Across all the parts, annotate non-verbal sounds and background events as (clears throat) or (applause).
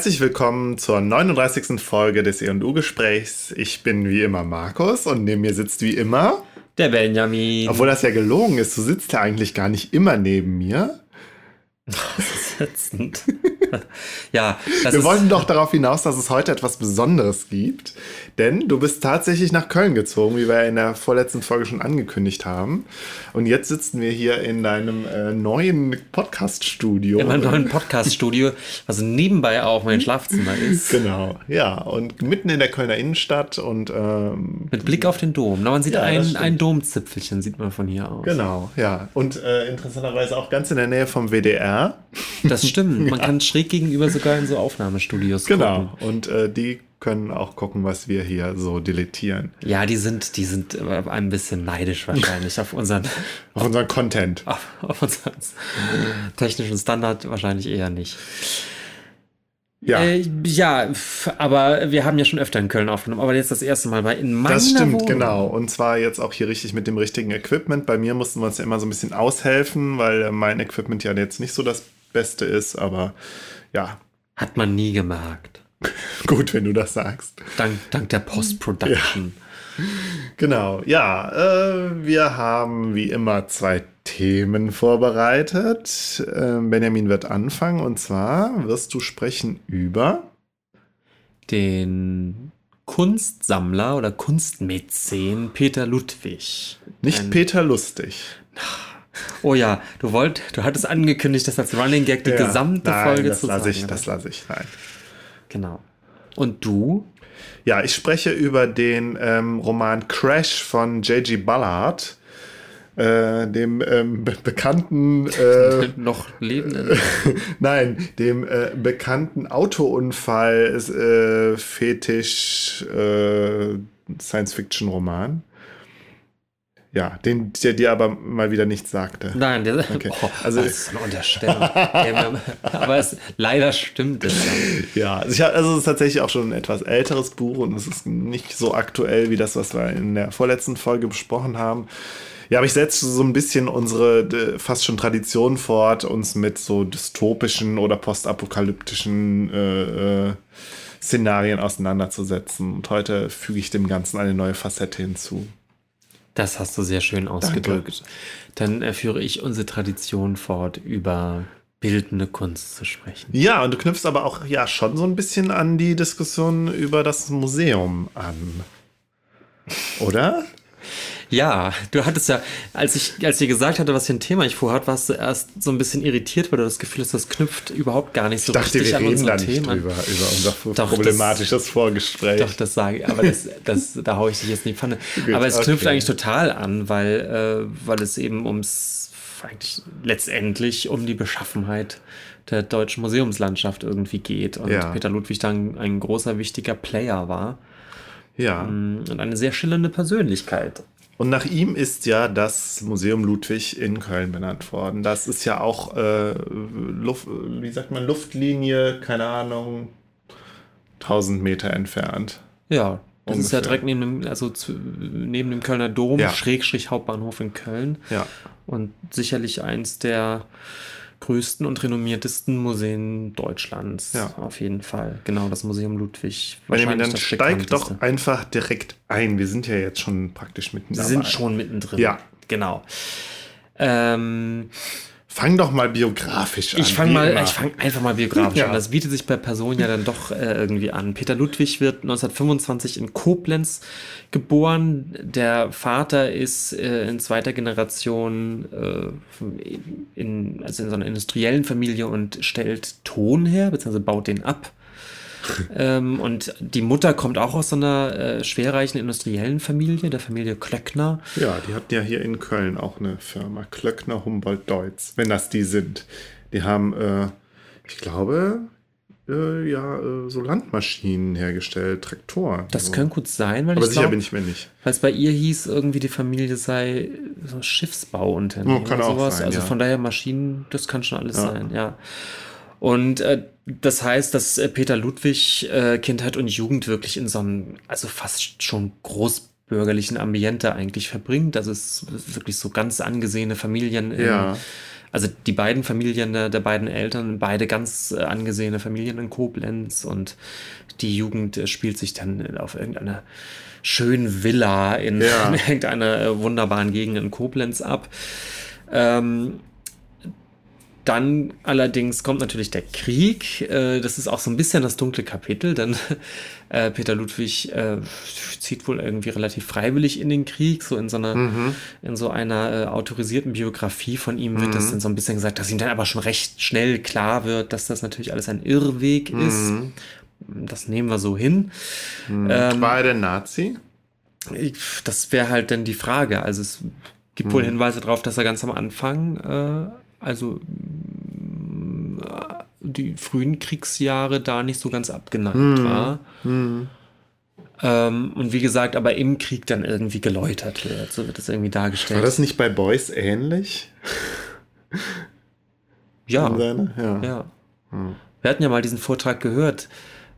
Herzlich willkommen zur 39. Folge des E&U-Gesprächs. Ich bin wie immer Markus und neben mir sitzt wie immer der Benjamin. Obwohl das ja gelogen ist, du sitzt ja eigentlich gar nicht immer neben mir. (laughs) Sitzend. (laughs) ja, wir wollten doch darauf hinaus, dass es heute etwas Besonderes gibt, denn du bist tatsächlich nach Köln gezogen, wie wir in der vorletzten Folge schon angekündigt haben. Und jetzt sitzen wir hier in deinem äh, neuen Podcast-Studio. In meinem neuen Podcast-Studio, was nebenbei auch mein Schlafzimmer ist. Genau, ja. Und mitten in der Kölner Innenstadt und ähm, mit Blick auf den Dom. Na, man sieht ja, ein, ein Domzipfelchen, sieht man von hier aus. Genau, ja. Und äh, interessanterweise auch ganz in der Nähe vom WDR. Das stimmt. Man ja. kann schräg gegenüber sogar in so Aufnahmestudios genau. gucken. Genau. Und äh, die können auch gucken, was wir hier so deletieren. Ja, die sind, die sind ein bisschen neidisch wahrscheinlich auf unseren, (laughs) auf unseren Content. (laughs) Auf, auf unseren technischen Standard wahrscheinlich eher nicht. Ja. Äh, ja, aber wir haben ja schon öfter in Köln aufgenommen, aber jetzt das erste Mal bei in meiner Das stimmt, Wohnung. genau. Und zwar jetzt auch hier richtig mit dem richtigen Equipment. Bei mir mussten wir uns ja immer so ein bisschen aushelfen, weil mein Equipment ja jetzt nicht so das Beste ist, aber ja. Hat man nie gemerkt. (laughs) Gut, wenn du das sagst. Dank, dank der Post-Production. Ja. Genau, ja. Äh, wir haben wie immer zwei Themen vorbereitet. Äh, Benjamin wird anfangen und zwar wirst du sprechen über den Kunstsammler oder Kunstmäzen Peter Ludwig. Nicht Ein Peter Lustig. Oh ja, du wollt, du hattest angekündigt, das als Running Gag die ja, gesamte nein, Folge das zu lasse ich, Das lasse ich, nein. Genau. Und du? Ja, ich spreche über den ähm, Roman Crash von J.G. Ballard. Äh, dem ähm, be bekannten äh, (laughs) noch lebenden (laughs) nein dem äh, bekannten Autounfall äh, Fetisch äh, Science Fiction Roman ja, den, der dir aber mal wieder nichts sagte. Nein, der, okay. oh, also, das ist eine Unterstellung. (laughs) aber es, leider stimmt es. Ja, also, ich, also es ist tatsächlich auch schon ein etwas älteres Buch und es ist nicht so aktuell wie das, was wir in der vorletzten Folge besprochen haben. Ja, aber ich setze so ein bisschen unsere fast schon Tradition fort, uns mit so dystopischen oder postapokalyptischen äh, äh, Szenarien auseinanderzusetzen. Und heute füge ich dem Ganzen eine neue Facette hinzu. Das hast du sehr schön ausgedrückt. Danke. Dann führe ich unsere Tradition fort, über bildende Kunst zu sprechen. Ja, und du knüpfst aber auch ja schon so ein bisschen an die Diskussion über das Museum an. Oder? Ja, du hattest ja, als ich, als ich gesagt hatte, was für ein Thema ich vorhat, warst du erst so ein bisschen irritiert, weil du das Gefühl hast, das knüpft überhaupt gar nicht so ich dachte, richtig wir an nicht Thema. drüber, über unser doch, problematisches das, Vorgespräch. Doch, das sage ich, aber das, das, da haue ich dich jetzt nicht Pfanne. Gut, aber es okay. knüpft eigentlich total an, weil, äh, weil es eben ums, eigentlich letztendlich um die Beschaffenheit der deutschen Museumslandschaft irgendwie geht und ja. Peter Ludwig dann ein großer, wichtiger Player war. Ja. Mm, und eine sehr schillernde Persönlichkeit. Und nach ihm ist ja das Museum Ludwig in Köln benannt worden. Das ist ja auch, äh, Luft, wie sagt man, Luftlinie, keine Ahnung, 1000 Meter entfernt. Ja, das ungefähr. ist ja direkt neben dem, also zu, neben dem Kölner Dom, ja. Schrägstrich Hauptbahnhof in Köln. Ja. Und sicherlich eins der größten und renommiertesten Museen Deutschlands. Ja. Auf jeden Fall. Genau, das Museum Ludwig. Benjamin, dann steig doch einfach direkt ein. Wir sind ja jetzt schon praktisch mittendrin. Wir sind schon mittendrin. Ja. Genau. Ähm, Fang doch mal biografisch an. Ich fange mal, ich fange einfach mal biografisch ja. an. Das bietet sich bei Person ja dann doch äh, irgendwie an. Peter Ludwig wird 1925 in Koblenz geboren. Der Vater ist äh, in zweiter Generation äh, in, also in so einer industriellen Familie und stellt Ton her, beziehungsweise baut den ab ähm, und die Mutter kommt auch aus so einer äh, schwerreichen industriellen Familie, der Familie Klöckner. Ja, die hatten ja hier in Köln auch eine Firma, Klöckner Humboldt Deutz, wenn das die sind. Die haben, äh, ich glaube, äh, ja, äh, so Landmaschinen hergestellt, Traktoren. Das so. kann gut sein, weil Aber ich sicher glaub, bin ich mir nicht. Weil es bei ihr hieß, irgendwie die Familie sei so Schiffsbauunternehmen. Oh, kann auch sowas. sein. Also ja. von daher Maschinen, das kann schon alles ja. sein, ja. Und äh, das heißt, dass äh, Peter Ludwig äh, Kindheit und Jugend wirklich in so einem, also fast schon großbürgerlichen Ambiente eigentlich verbringt. Also es ist wirklich so ganz angesehene Familien in ja. also die beiden Familien der, der beiden Eltern, beide ganz äh, angesehene Familien in Koblenz und die Jugend äh, spielt sich dann auf irgendeiner schönen Villa in, ja. in (laughs) irgendeiner wunderbaren Gegend in Koblenz ab. Ähm, dann allerdings kommt natürlich der Krieg. Äh, das ist auch so ein bisschen das dunkle Kapitel, denn (laughs) äh, Peter Ludwig äh, zieht wohl irgendwie relativ freiwillig in den Krieg. So in so einer, mhm. in so einer autorisierten Biografie von ihm wird mhm. das dann so ein bisschen gesagt, dass ihm dann aber schon recht schnell klar wird, dass das natürlich alles ein Irrweg mhm. ist. Das nehmen wir so hin. Mhm. Ähm, War er denn Nazi? Das wäre halt dann die Frage. Also es gibt wohl mhm. Hinweise darauf, dass er ganz am Anfang also die frühen Kriegsjahre da nicht so ganz abgeneigt hm. war. Hm. Ähm, und wie gesagt, aber im Krieg dann irgendwie geläutert wird. So wird das irgendwie dargestellt. War das nicht bei Boys ähnlich? ja. ja. ja. Hm. Wir hatten ja mal diesen Vortrag gehört.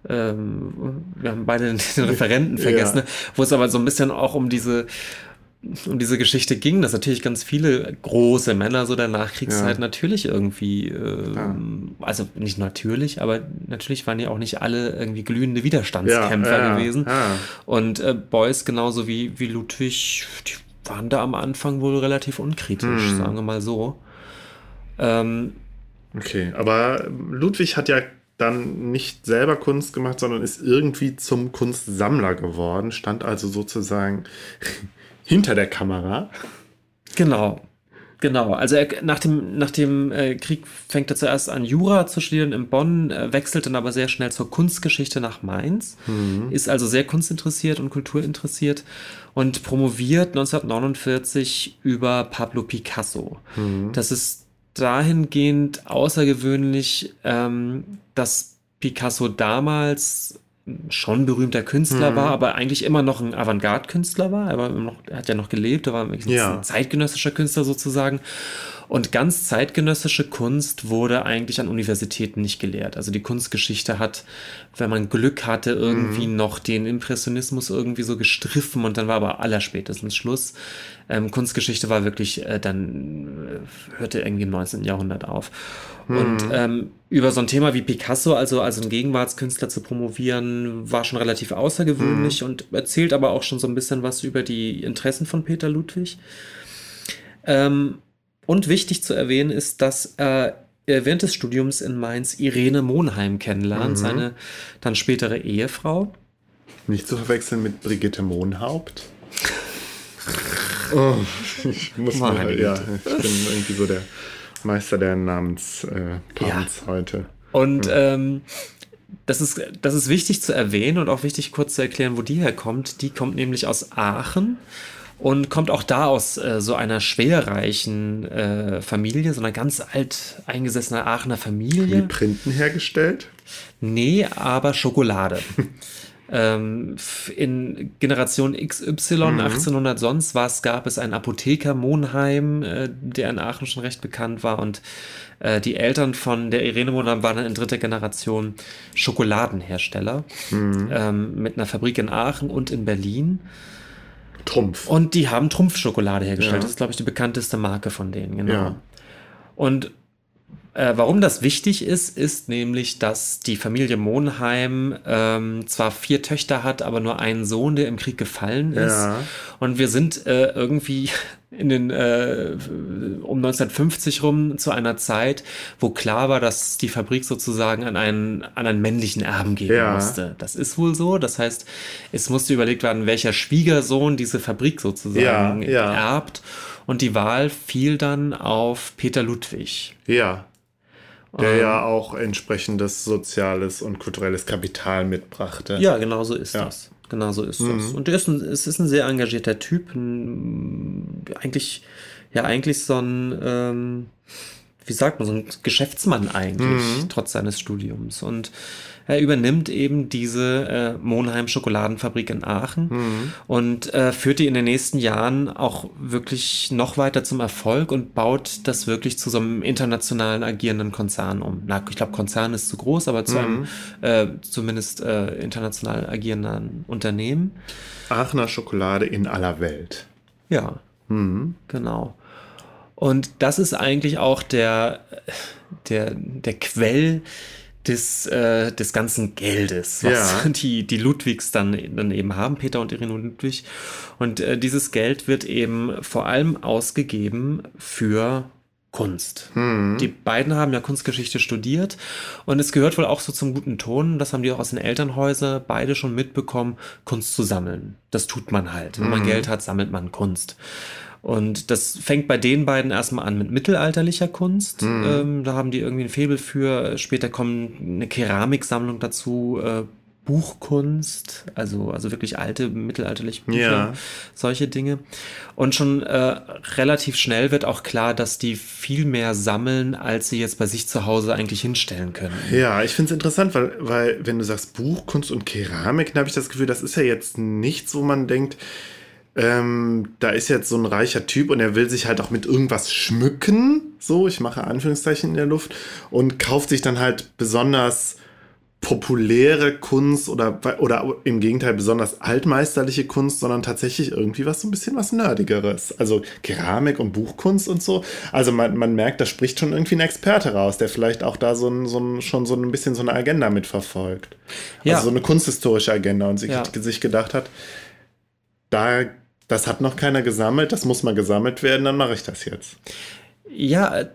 Ähm, wir haben beide den (laughs) Referenten vergessen, ja. wo es aber so ein bisschen auch um diese um diese Geschichte ging, dass natürlich ganz viele große Männer so der Nachkriegszeit ja. natürlich irgendwie, äh, ja. also nicht natürlich, aber natürlich waren ja auch nicht alle irgendwie glühende Widerstandskämpfer ja, gewesen. Und äh, Beuys genauso wie, wie Ludwig, die waren da am Anfang wohl relativ unkritisch, hm. sagen wir mal so. Ähm, okay, aber Ludwig hat ja dann nicht selber Kunst gemacht, sondern ist irgendwie zum Kunstsammler geworden, stand also sozusagen hinter der Kamera. Genau. Genau, also er, nach dem, nach dem äh, Krieg fängt er zuerst an, Jura zu studieren in Bonn, äh, wechselt dann aber sehr schnell zur Kunstgeschichte nach Mainz, mhm. ist also sehr kunstinteressiert und kulturinteressiert und promoviert 1949 über Pablo Picasso. Mhm. Das ist dahingehend außergewöhnlich, ähm, dass Picasso damals schon berühmter Künstler mhm. war, aber eigentlich immer noch ein Avantgarde-Künstler war. Er, war noch, er hat ja noch gelebt, er war ja. ein zeitgenössischer Künstler sozusagen. Und ganz zeitgenössische Kunst wurde eigentlich an Universitäten nicht gelehrt. Also die Kunstgeschichte hat, wenn man Glück hatte, irgendwie mhm. noch den Impressionismus irgendwie so gestriffen und dann war aber allerspätestens Schluss. Ähm, Kunstgeschichte war wirklich, äh, dann äh, hörte irgendwie im 19. Jahrhundert auf. Mhm. Und ähm, über so ein Thema wie Picasso, also als ein Gegenwartskünstler zu promovieren, war schon relativ außergewöhnlich mhm. und erzählt aber auch schon so ein bisschen was über die Interessen von Peter Ludwig. Ähm, und wichtig zu erwähnen ist, dass äh, er während des Studiums in Mainz Irene Monheim kennenlernt, mhm. seine dann spätere Ehefrau. Nicht zu verwechseln mit Brigitte Mohnhaupt. Oh, ich muss mal, ja, ich bin irgendwie so der Meister der Namens äh, ja. heute. Und ja. ähm, das ist, das ist wichtig zu erwähnen und auch wichtig kurz zu erklären, wo die herkommt. Die kommt nämlich aus Aachen und kommt auch da aus äh, so einer schwerreichen äh, Familie, so einer ganz alt eingesessener Aachener Familie. Wie Printen hergestellt? Nee, aber Schokolade. (laughs) ähm, in Generation XY, mhm. 1800 sonst was, gab es einen Apotheker Monheim, äh, der in Aachen schon recht bekannt war und äh, die Eltern von der Irene Monheim waren in dritter Generation Schokoladenhersteller mhm. ähm, mit einer Fabrik in Aachen und in Berlin. Trumpf. Und die haben Trumpfschokolade hergestellt. Ja. Das ist, glaube ich, die bekannteste Marke von denen, genau. Ja. Und äh, warum das wichtig ist, ist nämlich, dass die Familie Monheim ähm, zwar vier Töchter hat, aber nur einen Sohn, der im Krieg gefallen ist. Ja. Und wir sind äh, irgendwie (laughs) in den äh, um 1950 rum zu einer Zeit, wo klar war, dass die Fabrik sozusagen an einen an einen männlichen Erben gehen ja. musste. Das ist wohl so. Das heißt, es musste überlegt werden, welcher Schwiegersohn diese Fabrik sozusagen ja, ja. erbt. Und die Wahl fiel dann auf Peter Ludwig. Ja. Der ähm, ja auch entsprechendes soziales und kulturelles Kapital mitbrachte. Ja, genau so ist das. Genau so ist mhm. das. Und ist ein, es ist ein sehr engagierter Typ. Ein, eigentlich, ja, eigentlich so ein, ähm, wie sagt man, so ein Geschäftsmann eigentlich, mhm. trotz seines Studiums. Und er übernimmt eben diese äh, Monheim Schokoladenfabrik in Aachen mhm. und äh, führt die in den nächsten Jahren auch wirklich noch weiter zum Erfolg und baut das wirklich zu so einem internationalen agierenden Konzern um. Na, ich glaube, Konzern ist zu groß, aber zu mhm. einem äh, zumindest äh, international agierenden Unternehmen. Aachener Schokolade in aller Welt. Ja, mhm. genau. Und das ist eigentlich auch der, der, der Quell des, äh, des ganzen Geldes, was ja. (laughs) die, die Ludwigs dann, dann eben haben, Peter und Irene Ludwig. Und äh, dieses Geld wird eben vor allem ausgegeben für Kunst. Hm. Die beiden haben ja Kunstgeschichte studiert und es gehört wohl auch so zum guten Ton, das haben die auch aus den Elternhäusern beide schon mitbekommen, Kunst zu sammeln. Das tut man halt. Wenn man hm. Geld hat, sammelt man Kunst. Und das fängt bei den beiden erstmal an mit mittelalterlicher Kunst. Mhm. Ähm, da haben die irgendwie ein Faible für. Später kommt eine Keramiksammlung dazu, äh, Buchkunst, also, also wirklich alte mittelalterliche Bücher, ja. solche Dinge. Und schon äh, relativ schnell wird auch klar, dass die viel mehr sammeln, als sie jetzt bei sich zu Hause eigentlich hinstellen können. Ja, ich finde es interessant, weil, weil wenn du sagst Buchkunst und Keramik, dann habe ich das Gefühl, das ist ja jetzt nichts, wo man denkt, ähm, da ist jetzt so ein reicher Typ und er will sich halt auch mit irgendwas schmücken, so, ich mache Anführungszeichen in der Luft, und kauft sich dann halt besonders populäre Kunst oder, oder im Gegenteil besonders altmeisterliche Kunst, sondern tatsächlich irgendwie was so ein bisschen was Nerdigeres. Also Keramik und Buchkunst und so. Also man, man merkt, da spricht schon irgendwie ein Experte raus, der vielleicht auch da so, ein, so ein, schon so ein bisschen so eine Agenda mitverfolgt. Ja. Also so eine kunsthistorische Agenda und sich, ja. sich gedacht hat, da das hat noch keiner gesammelt, das muss mal gesammelt werden, dann mache ich das jetzt. Ja,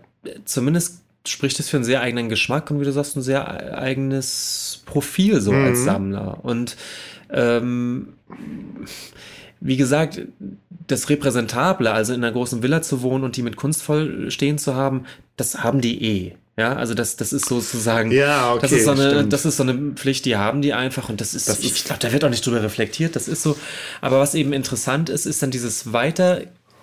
zumindest spricht es für einen sehr eigenen Geschmack und wie du sagst, ein sehr eigenes Profil so mhm. als Sammler. Und ähm, wie gesagt, das Repräsentable, also in einer großen Villa zu wohnen und die mit Kunst voll stehen zu haben, das haben die eh. Ja, also das, das ist sozusagen, ja, okay, das ist so eine, das ist so eine Pflicht, die haben die einfach und das ist, das ich glaube, da wird auch nicht drüber reflektiert, das ist so. Aber was eben interessant ist, ist dann dieses weiter,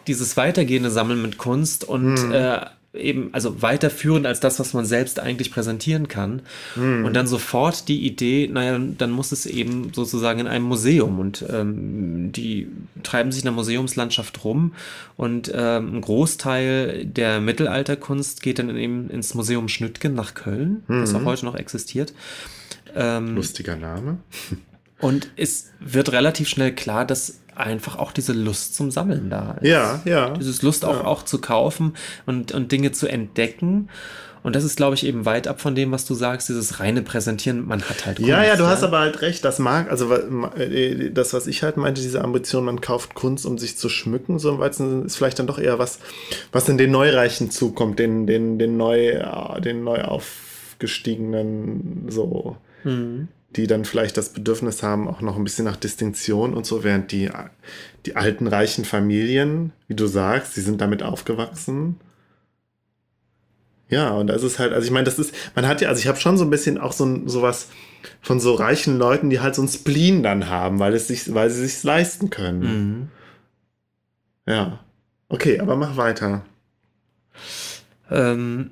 dieses weitergehende Sammeln mit Kunst und hm. äh, eben, also weiterführend als das, was man selbst eigentlich präsentieren kann. Mhm. Und dann sofort die Idee, naja, dann muss es eben sozusagen in einem Museum und ähm, die treiben sich in der Museumslandschaft rum und ähm, ein Großteil der Mittelalterkunst geht dann eben ins Museum Schnüttgen nach Köln, mhm. das auch heute noch existiert. Ähm, Lustiger Name. Und es wird relativ schnell klar, dass einfach auch diese Lust zum Sammeln da ist. Ja, ja. Dieses Lust auch, ja. auch zu kaufen und, und Dinge zu entdecken. Und das ist, glaube ich, eben weit ab von dem, was du sagst, dieses reine Präsentieren. Man hat halt. Kunst, ja, ja, du ja. hast aber halt recht. Das mag, also äh, das, was ich halt meinte, diese Ambition, man kauft Kunst, um sich zu schmücken, so im Weizen, ist vielleicht dann doch eher was, was in den Neureichen zukommt, den, den, den neu, den neu aufgestiegenen, so. Mhm die dann vielleicht das Bedürfnis haben, auch noch ein bisschen nach Distinktion und so, während die, die alten reichen Familien, wie du sagst, die sind damit aufgewachsen. Ja, und das ist halt, also ich meine, das ist, man hat ja, also ich habe schon so ein bisschen auch so sowas von so reichen Leuten, die halt so ein Spleen dann haben, weil es sich, weil sie sich leisten können. Mhm. Ja. Okay, aber mach weiter. Ähm,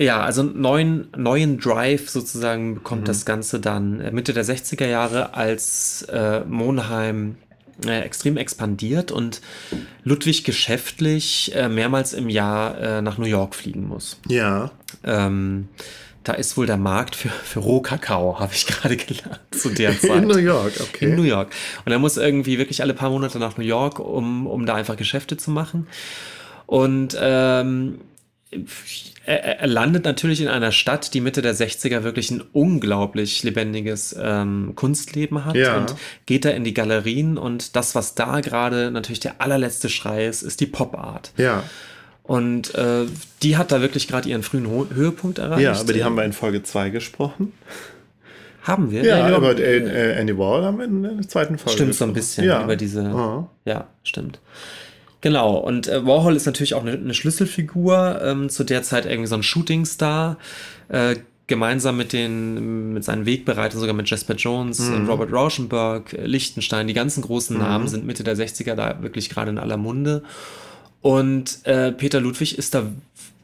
ja, also neuen, neuen Drive sozusagen bekommt mhm. das Ganze dann äh, Mitte der 60er Jahre, als äh, Monheim äh, extrem expandiert und Ludwig geschäftlich äh, mehrmals im Jahr äh, nach New York fliegen muss. Ja. Ähm, da ist wohl der Markt für, für Rohkakao, habe ich (laughs) gerade gelernt, zu der Zeit. In New York, okay. In New York. Und er muss irgendwie wirklich alle paar Monate nach New York, um, um da einfach Geschäfte zu machen. Und ähm, er, landet natürlich in einer Stadt, die Mitte der 60er wirklich ein unglaublich lebendiges ähm, Kunstleben hat ja. und geht da in die Galerien und das, was da gerade natürlich der allerletzte Schrei ist, ist die Pop-Art. Ja. Und äh, die hat da wirklich gerade ihren frühen Ho Höhepunkt erreicht. Ja, aber die haben wir in Folge 2 gesprochen. Haben wir? Ja, ja über äh, Andy Wall haben wir in der zweiten Folge Stimmt, gesprochen. so ein bisschen ja. über diese. Aha. Ja, stimmt. Genau, und äh, Warhol ist natürlich auch eine, eine Schlüsselfigur, ähm, zu der Zeit irgendwie so ein Shootingstar, äh, gemeinsam mit den, mit seinen Wegbereitern, sogar mit Jasper Jones, mhm. Robert Rauschenberg, Lichtenstein, die ganzen großen mhm. Namen sind Mitte der 60er da wirklich gerade in aller Munde. Und äh, Peter Ludwig ist da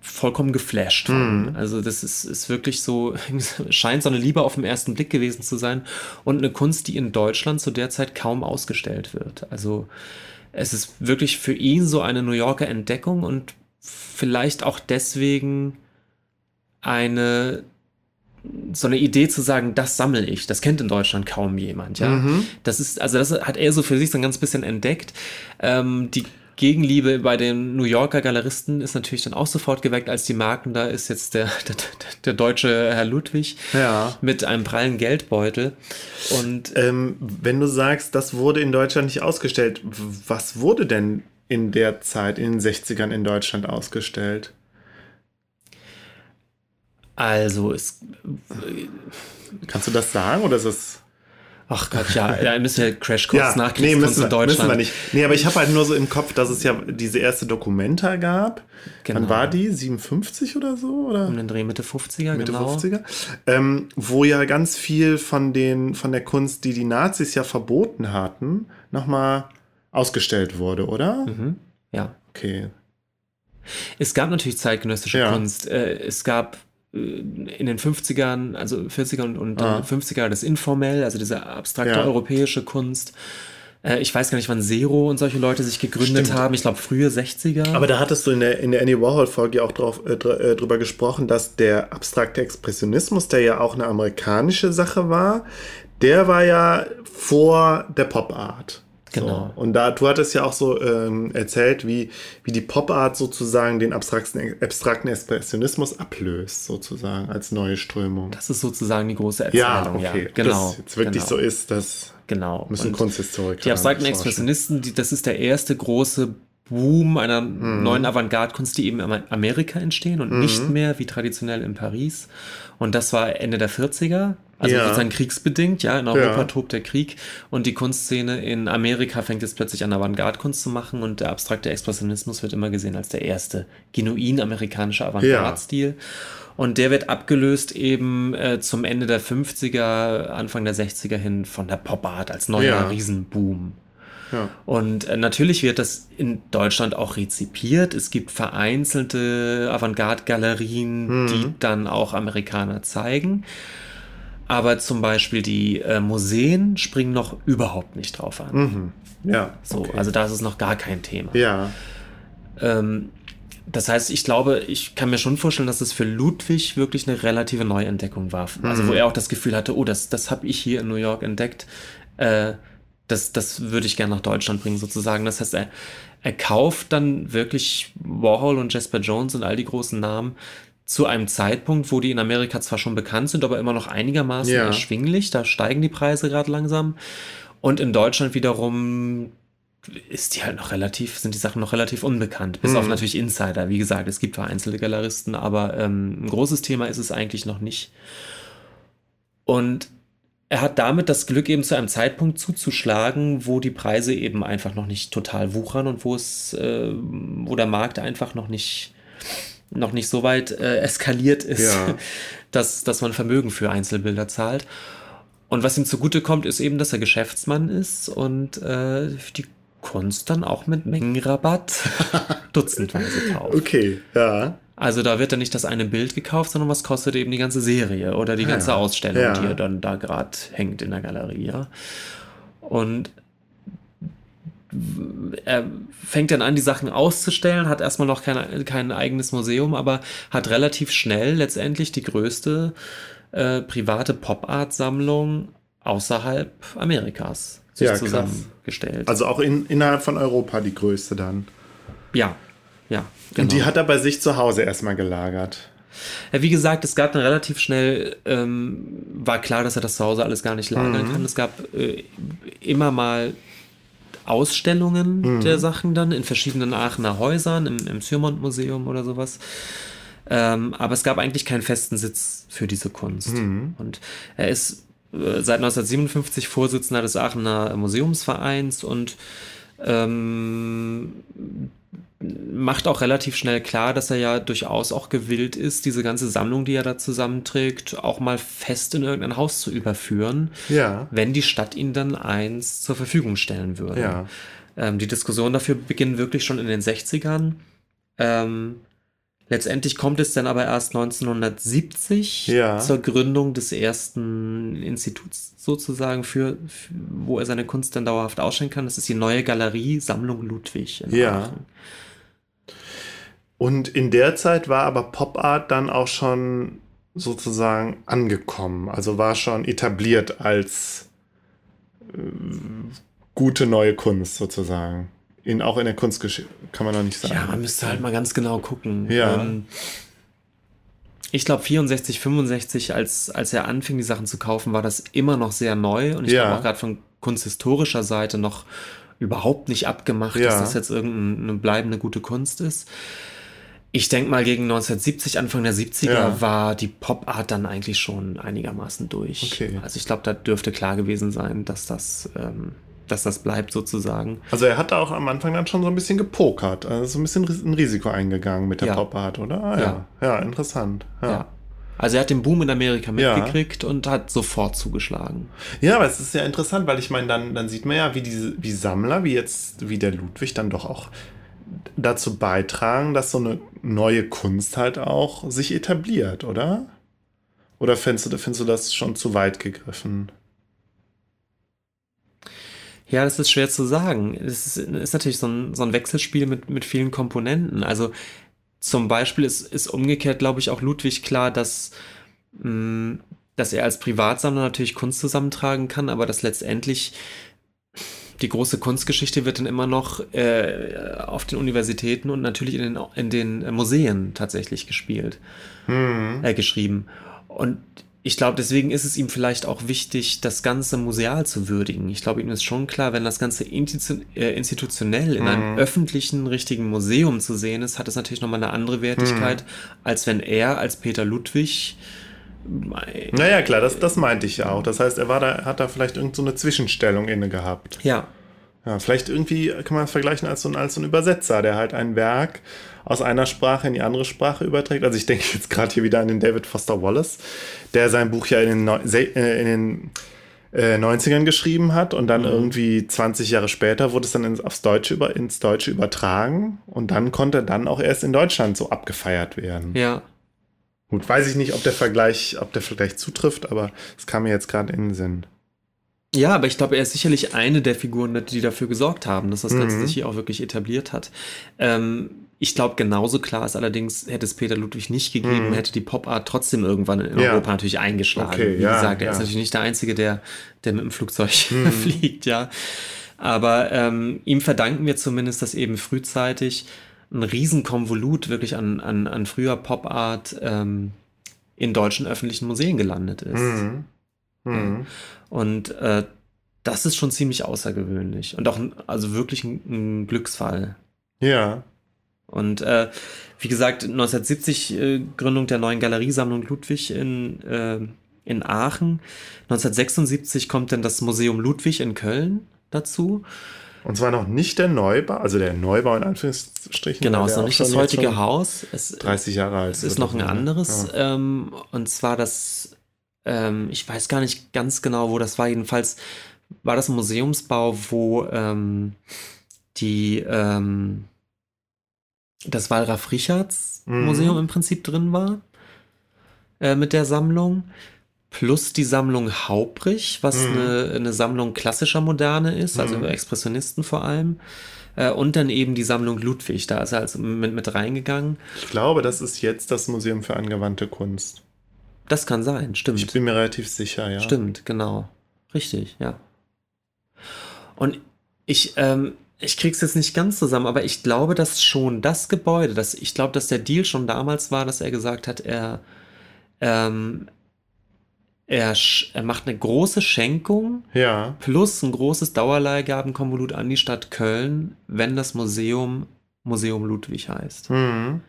vollkommen geflasht. Mhm. Also das ist, ist wirklich so, (laughs) scheint so eine Liebe auf den ersten Blick gewesen zu sein und eine Kunst, die in Deutschland zu der Zeit kaum ausgestellt wird. Also es ist wirklich für ihn so eine New Yorker Entdeckung und vielleicht auch deswegen eine so eine Idee zu sagen, das sammle ich, das kennt in Deutschland kaum jemand, ja. Mhm. Das ist, also das hat er so für sich so ein ganz bisschen entdeckt. Ähm, die Gegenliebe bei den New Yorker Galeristen ist natürlich dann auch sofort geweckt, als die Marken da ist jetzt der, (laughs) der, der deutsche Herr Ludwig ja. mit einem prallen Geldbeutel. Und ähm, wenn du sagst, das wurde in Deutschland nicht ausgestellt, was wurde denn in der Zeit, in den 60ern in Deutschland ausgestellt? Also, es. Kannst du das sagen oder ist es. Ach Gott, ja, da müssen wir Crashkurs ja, nach nee, müssen wir, Deutschland. Müssen wir nicht. Nee, aber ich habe halt nur so im Kopf, dass es ja diese erste Dokumenta gab. Genau. Wann war die? 57 oder so? Oder? Um den Dreh Mitte 50er, Mitte genau. 50er. Ähm, wo ja ganz viel von, den, von der Kunst, die die Nazis ja verboten hatten, nochmal ausgestellt wurde, oder? Mhm. Ja. Okay. Es gab natürlich zeitgenössische ja. Kunst. Äh, es gab in den 50ern, also 40er und ah. 50er das informell, also diese abstrakte ja. europäische Kunst. Äh, ich weiß gar nicht, wann Zero und solche Leute sich gegründet Stimmt. haben. Ich glaube, frühe 60er. Aber da hattest du in der, in der Andy Warhol-Folge auch drauf, äh, äh, drüber gesprochen, dass der abstrakte Expressionismus, der ja auch eine amerikanische Sache war, der war ja vor der Pop-Art. Genau. So. Und da, du hattest ja auch so ähm, erzählt, wie, wie die Pop-Art sozusagen den abstrakten, abstrakten Expressionismus ablöst, sozusagen, als neue Strömung. Das ist sozusagen die große Erzählung. Ja, okay. Ja, genau. Das jetzt wirklich genau. so ist, das genau. müssen Kunsthistoriker. Die abstrakten Expressionisten, die, das ist der erste große Boom einer mhm. neuen Avantgarde-Kunst, die eben in Amerika entstehen und mhm. nicht mehr wie traditionell in Paris. Und das war Ende der 40er, also ja. sozusagen kriegsbedingt, ja, in Europa ja. tobt der Krieg und die Kunstszene in Amerika fängt jetzt plötzlich an, Avantgarde-Kunst zu machen und der abstrakte Expressionismus wird immer gesehen als der erste genuin amerikanische Avantgarde-Stil. Ja. Und der wird abgelöst eben äh, zum Ende der 50er, Anfang der 60er hin von der Pop-Art als neuer Riesenboom. Ja. Und äh, natürlich wird das in Deutschland auch rezipiert. Es gibt vereinzelte Avantgarde-Galerien, mhm. die dann auch Amerikaner zeigen. Aber zum Beispiel die äh, Museen springen noch überhaupt nicht drauf an. Mhm. Ja. So, okay. also da ist es noch gar kein Thema. Ja. Ähm, das heißt, ich glaube, ich kann mir schon vorstellen, dass es für Ludwig wirklich eine relative Neuentdeckung war. Mhm. Also wo er auch das Gefühl hatte, oh, das, das habe ich hier in New York entdeckt. Äh, das, das würde ich gerne nach Deutschland bringen, sozusagen. Das heißt, er, er kauft dann wirklich Warhol und Jasper Jones und all die großen Namen zu einem Zeitpunkt, wo die in Amerika zwar schon bekannt sind, aber immer noch einigermaßen ja. erschwinglich. Da steigen die Preise gerade langsam. Und in Deutschland wiederum ist die halt noch relativ, sind die Sachen noch relativ unbekannt. Bis mhm. auf natürlich Insider. Wie gesagt, es gibt vereinzelte Galeristen, aber ähm, ein großes Thema ist es eigentlich noch nicht. Und er hat damit das Glück, eben zu einem Zeitpunkt zuzuschlagen, wo die Preise eben einfach noch nicht total wuchern und wo es, äh, wo der Markt einfach noch nicht, noch nicht so weit äh, eskaliert ist, ja. (laughs) dass, dass man Vermögen für Einzelbilder zahlt. Und was ihm zugute kommt, ist eben, dass er Geschäftsmann ist und äh, die Kunst dann auch mit Mengenrabatt (laughs) dutzendweise kauft. Okay, ja. Also da wird dann nicht das eine Bild gekauft, sondern was kostet eben die ganze Serie oder die ah, ganze ja. Ausstellung, ja. die dann da gerade hängt in der Galerie. Ja? Und er fängt dann an, die Sachen auszustellen, hat erstmal noch kein, kein eigenes Museum, aber hat relativ schnell letztendlich die größte äh, private Pop-Art-Sammlung außerhalb Amerikas sich ja, zusammengestellt. Also auch in, innerhalb von Europa die größte dann. Ja, ja. Genau. Und die hat er bei sich zu Hause erstmal gelagert. Ja, wie gesagt, es gab dann relativ schnell, ähm, war klar, dass er das zu Hause alles gar nicht lagern mhm. kann. Es gab äh, immer mal Ausstellungen mhm. der Sachen dann in verschiedenen Aachener Häusern, im, im Sürmont-Museum oder sowas. Ähm, aber es gab eigentlich keinen festen Sitz für diese Kunst. Mhm. Und er ist äh, seit 1957 Vorsitzender des Aachener Museumsvereins und ähm, macht auch relativ schnell klar, dass er ja durchaus auch gewillt ist, diese ganze Sammlung, die er da zusammenträgt, auch mal fest in irgendein Haus zu überführen, ja. wenn die Stadt ihn dann eins zur Verfügung stellen würde. Ja. Ähm, die Diskussion dafür beginnt wirklich schon in den 60ern. Ähm, letztendlich kommt es dann aber erst 1970 ja. zur Gründung des ersten Instituts sozusagen, für, für, wo er seine Kunst dann dauerhaft ausstellen kann. Das ist die neue Galerie Sammlung Ludwig in ja. Aachen. Und in der Zeit war aber Pop Art dann auch schon sozusagen angekommen, also war schon etabliert als äh, gute neue Kunst sozusagen in, auch in der Kunstgeschichte, kann man noch nicht sagen. Ja, man müsste halt mal ganz genau gucken. Ja. Ähm, ich glaube 64, 65, als, als er anfing, die Sachen zu kaufen, war das immer noch sehr neu. Und ich ja. glaube auch gerade von kunsthistorischer Seite noch überhaupt nicht abgemacht, ja. dass das jetzt irgendeine bleibende gute Kunst ist. Ich denke mal, gegen 1970, Anfang der 70er ja. war die Pop-Art dann eigentlich schon einigermaßen durch. Okay. Also ich glaube, da dürfte klar gewesen sein, dass das, ähm, dass das bleibt sozusagen. Also er hat auch am Anfang dann schon so ein bisschen gepokert, also so ein bisschen ein Risiko eingegangen mit der ja. Pop-Art, oder? Ah, ja. ja. ja, interessant. ja. Also er hat den Boom in Amerika mitgekriegt ja. und hat sofort zugeschlagen. Ja, aber es ist ja interessant, weil ich meine, dann, dann sieht man ja, wie diese, wie Sammler, wie jetzt, wie der Ludwig dann doch auch dazu beitragen, dass so eine neue Kunst halt auch sich etabliert, oder? Oder findest du, findest du das schon zu weit gegriffen? Ja, das ist schwer zu sagen. Es ist, ist natürlich so ein, so ein Wechselspiel mit, mit vielen Komponenten. Also zum Beispiel ist, ist umgekehrt, glaube ich, auch Ludwig klar, dass, mh, mm, dass er als Privatsammler natürlich Kunst zusammentragen kann, aber dass letztendlich die große Kunstgeschichte wird dann immer noch äh, auf den Universitäten und natürlich in den, in den Museen tatsächlich gespielt, mhm. äh, geschrieben. Und ich glaube, deswegen ist es ihm vielleicht auch wichtig, das Ganze museal zu würdigen. Ich glaube, ihm ist schon klar, wenn das Ganze äh, institutionell in mhm. einem öffentlichen, richtigen Museum zu sehen ist, hat es natürlich nochmal eine andere Wertigkeit, mhm. als wenn er als Peter Ludwig naja, klar, das, das meinte ich ja auch. Das heißt, er war da, hat da vielleicht irgendeine so Zwischenstellung inne gehabt. Ja. Ja, vielleicht irgendwie kann man es vergleichen als so, als so ein Übersetzer, der halt ein Werk aus einer Sprache in die andere Sprache überträgt. Also ich denke jetzt gerade hier wieder an den David Foster Wallace, der sein Buch ja in den, Neu äh, in den äh, 90ern geschrieben hat und dann mhm. irgendwie 20 Jahre später wurde es dann ins, aufs Deutsche über, ins Deutsche übertragen und dann konnte dann auch erst in Deutschland so abgefeiert werden. Ja. Gut, weiß ich nicht, ob der Vergleich, ob der Vergleich zutrifft, aber es kam mir jetzt gerade in den Sinn. Ja, aber ich glaube, er ist sicherlich eine der Figuren, die dafür gesorgt haben, dass das Ganze mhm. sich hier auch wirklich etabliert hat. Ähm, ich glaube, genauso klar ist allerdings, hätte es Peter Ludwig nicht gegeben, mhm. hätte die Pop-Art trotzdem irgendwann in ja. Europa natürlich eingeschlagen. Okay, Wie ja, gesagt, er ja. ist natürlich nicht der Einzige, der, der mit dem Flugzeug (laughs) mhm. fliegt, ja. Aber ähm, ihm verdanken wir zumindest, dass eben frühzeitig ein Riesenkonvolut wirklich an, an, an früher Pop-Art ähm, in deutschen öffentlichen Museen gelandet ist. Mhm. Und äh, das ist schon ziemlich außergewöhnlich und auch also wirklich ein, ein Glücksfall. Ja. Und äh, wie gesagt, 1970 äh, Gründung der neuen Galeriesammlung Ludwig in, äh, in Aachen. 1976 kommt dann das Museum Ludwig in Köln dazu. Und zwar noch nicht der Neubau, also der Neubau in Anführungsstrichen. Genau, es ist noch nicht das heutige Haus. Es, 30 Jahre alt. Es ist noch ein ne? anderes. Ja. Ähm, und zwar das, ähm, ich weiß gar nicht ganz genau, wo das war. Jedenfalls war das ein Museumsbau, wo ähm, die, ähm, das Wallraf Richards mhm. Museum im Prinzip drin war. Äh, mit der Sammlung plus die Sammlung Haubrich, was mhm. eine, eine Sammlung klassischer Moderne ist, also mhm. Expressionisten vor allem. Äh, und dann eben die Sammlung Ludwig, da ist er also mit, mit reingegangen. Ich glaube, das ist jetzt das Museum für angewandte Kunst. Das kann sein, stimmt. Ich bin mir relativ sicher, ja. Stimmt, genau. Richtig, ja. Und ich, ähm, ich krieg's jetzt nicht ganz zusammen, aber ich glaube, dass schon das Gebäude, dass ich glaube, dass der Deal schon damals war, dass er gesagt hat, er ähm, er, er macht eine große Schenkung ja. plus ein großes Dauerleihgabenkonvolut an die Stadt Köln, wenn das Museum Museum Ludwig heißt. Mhm.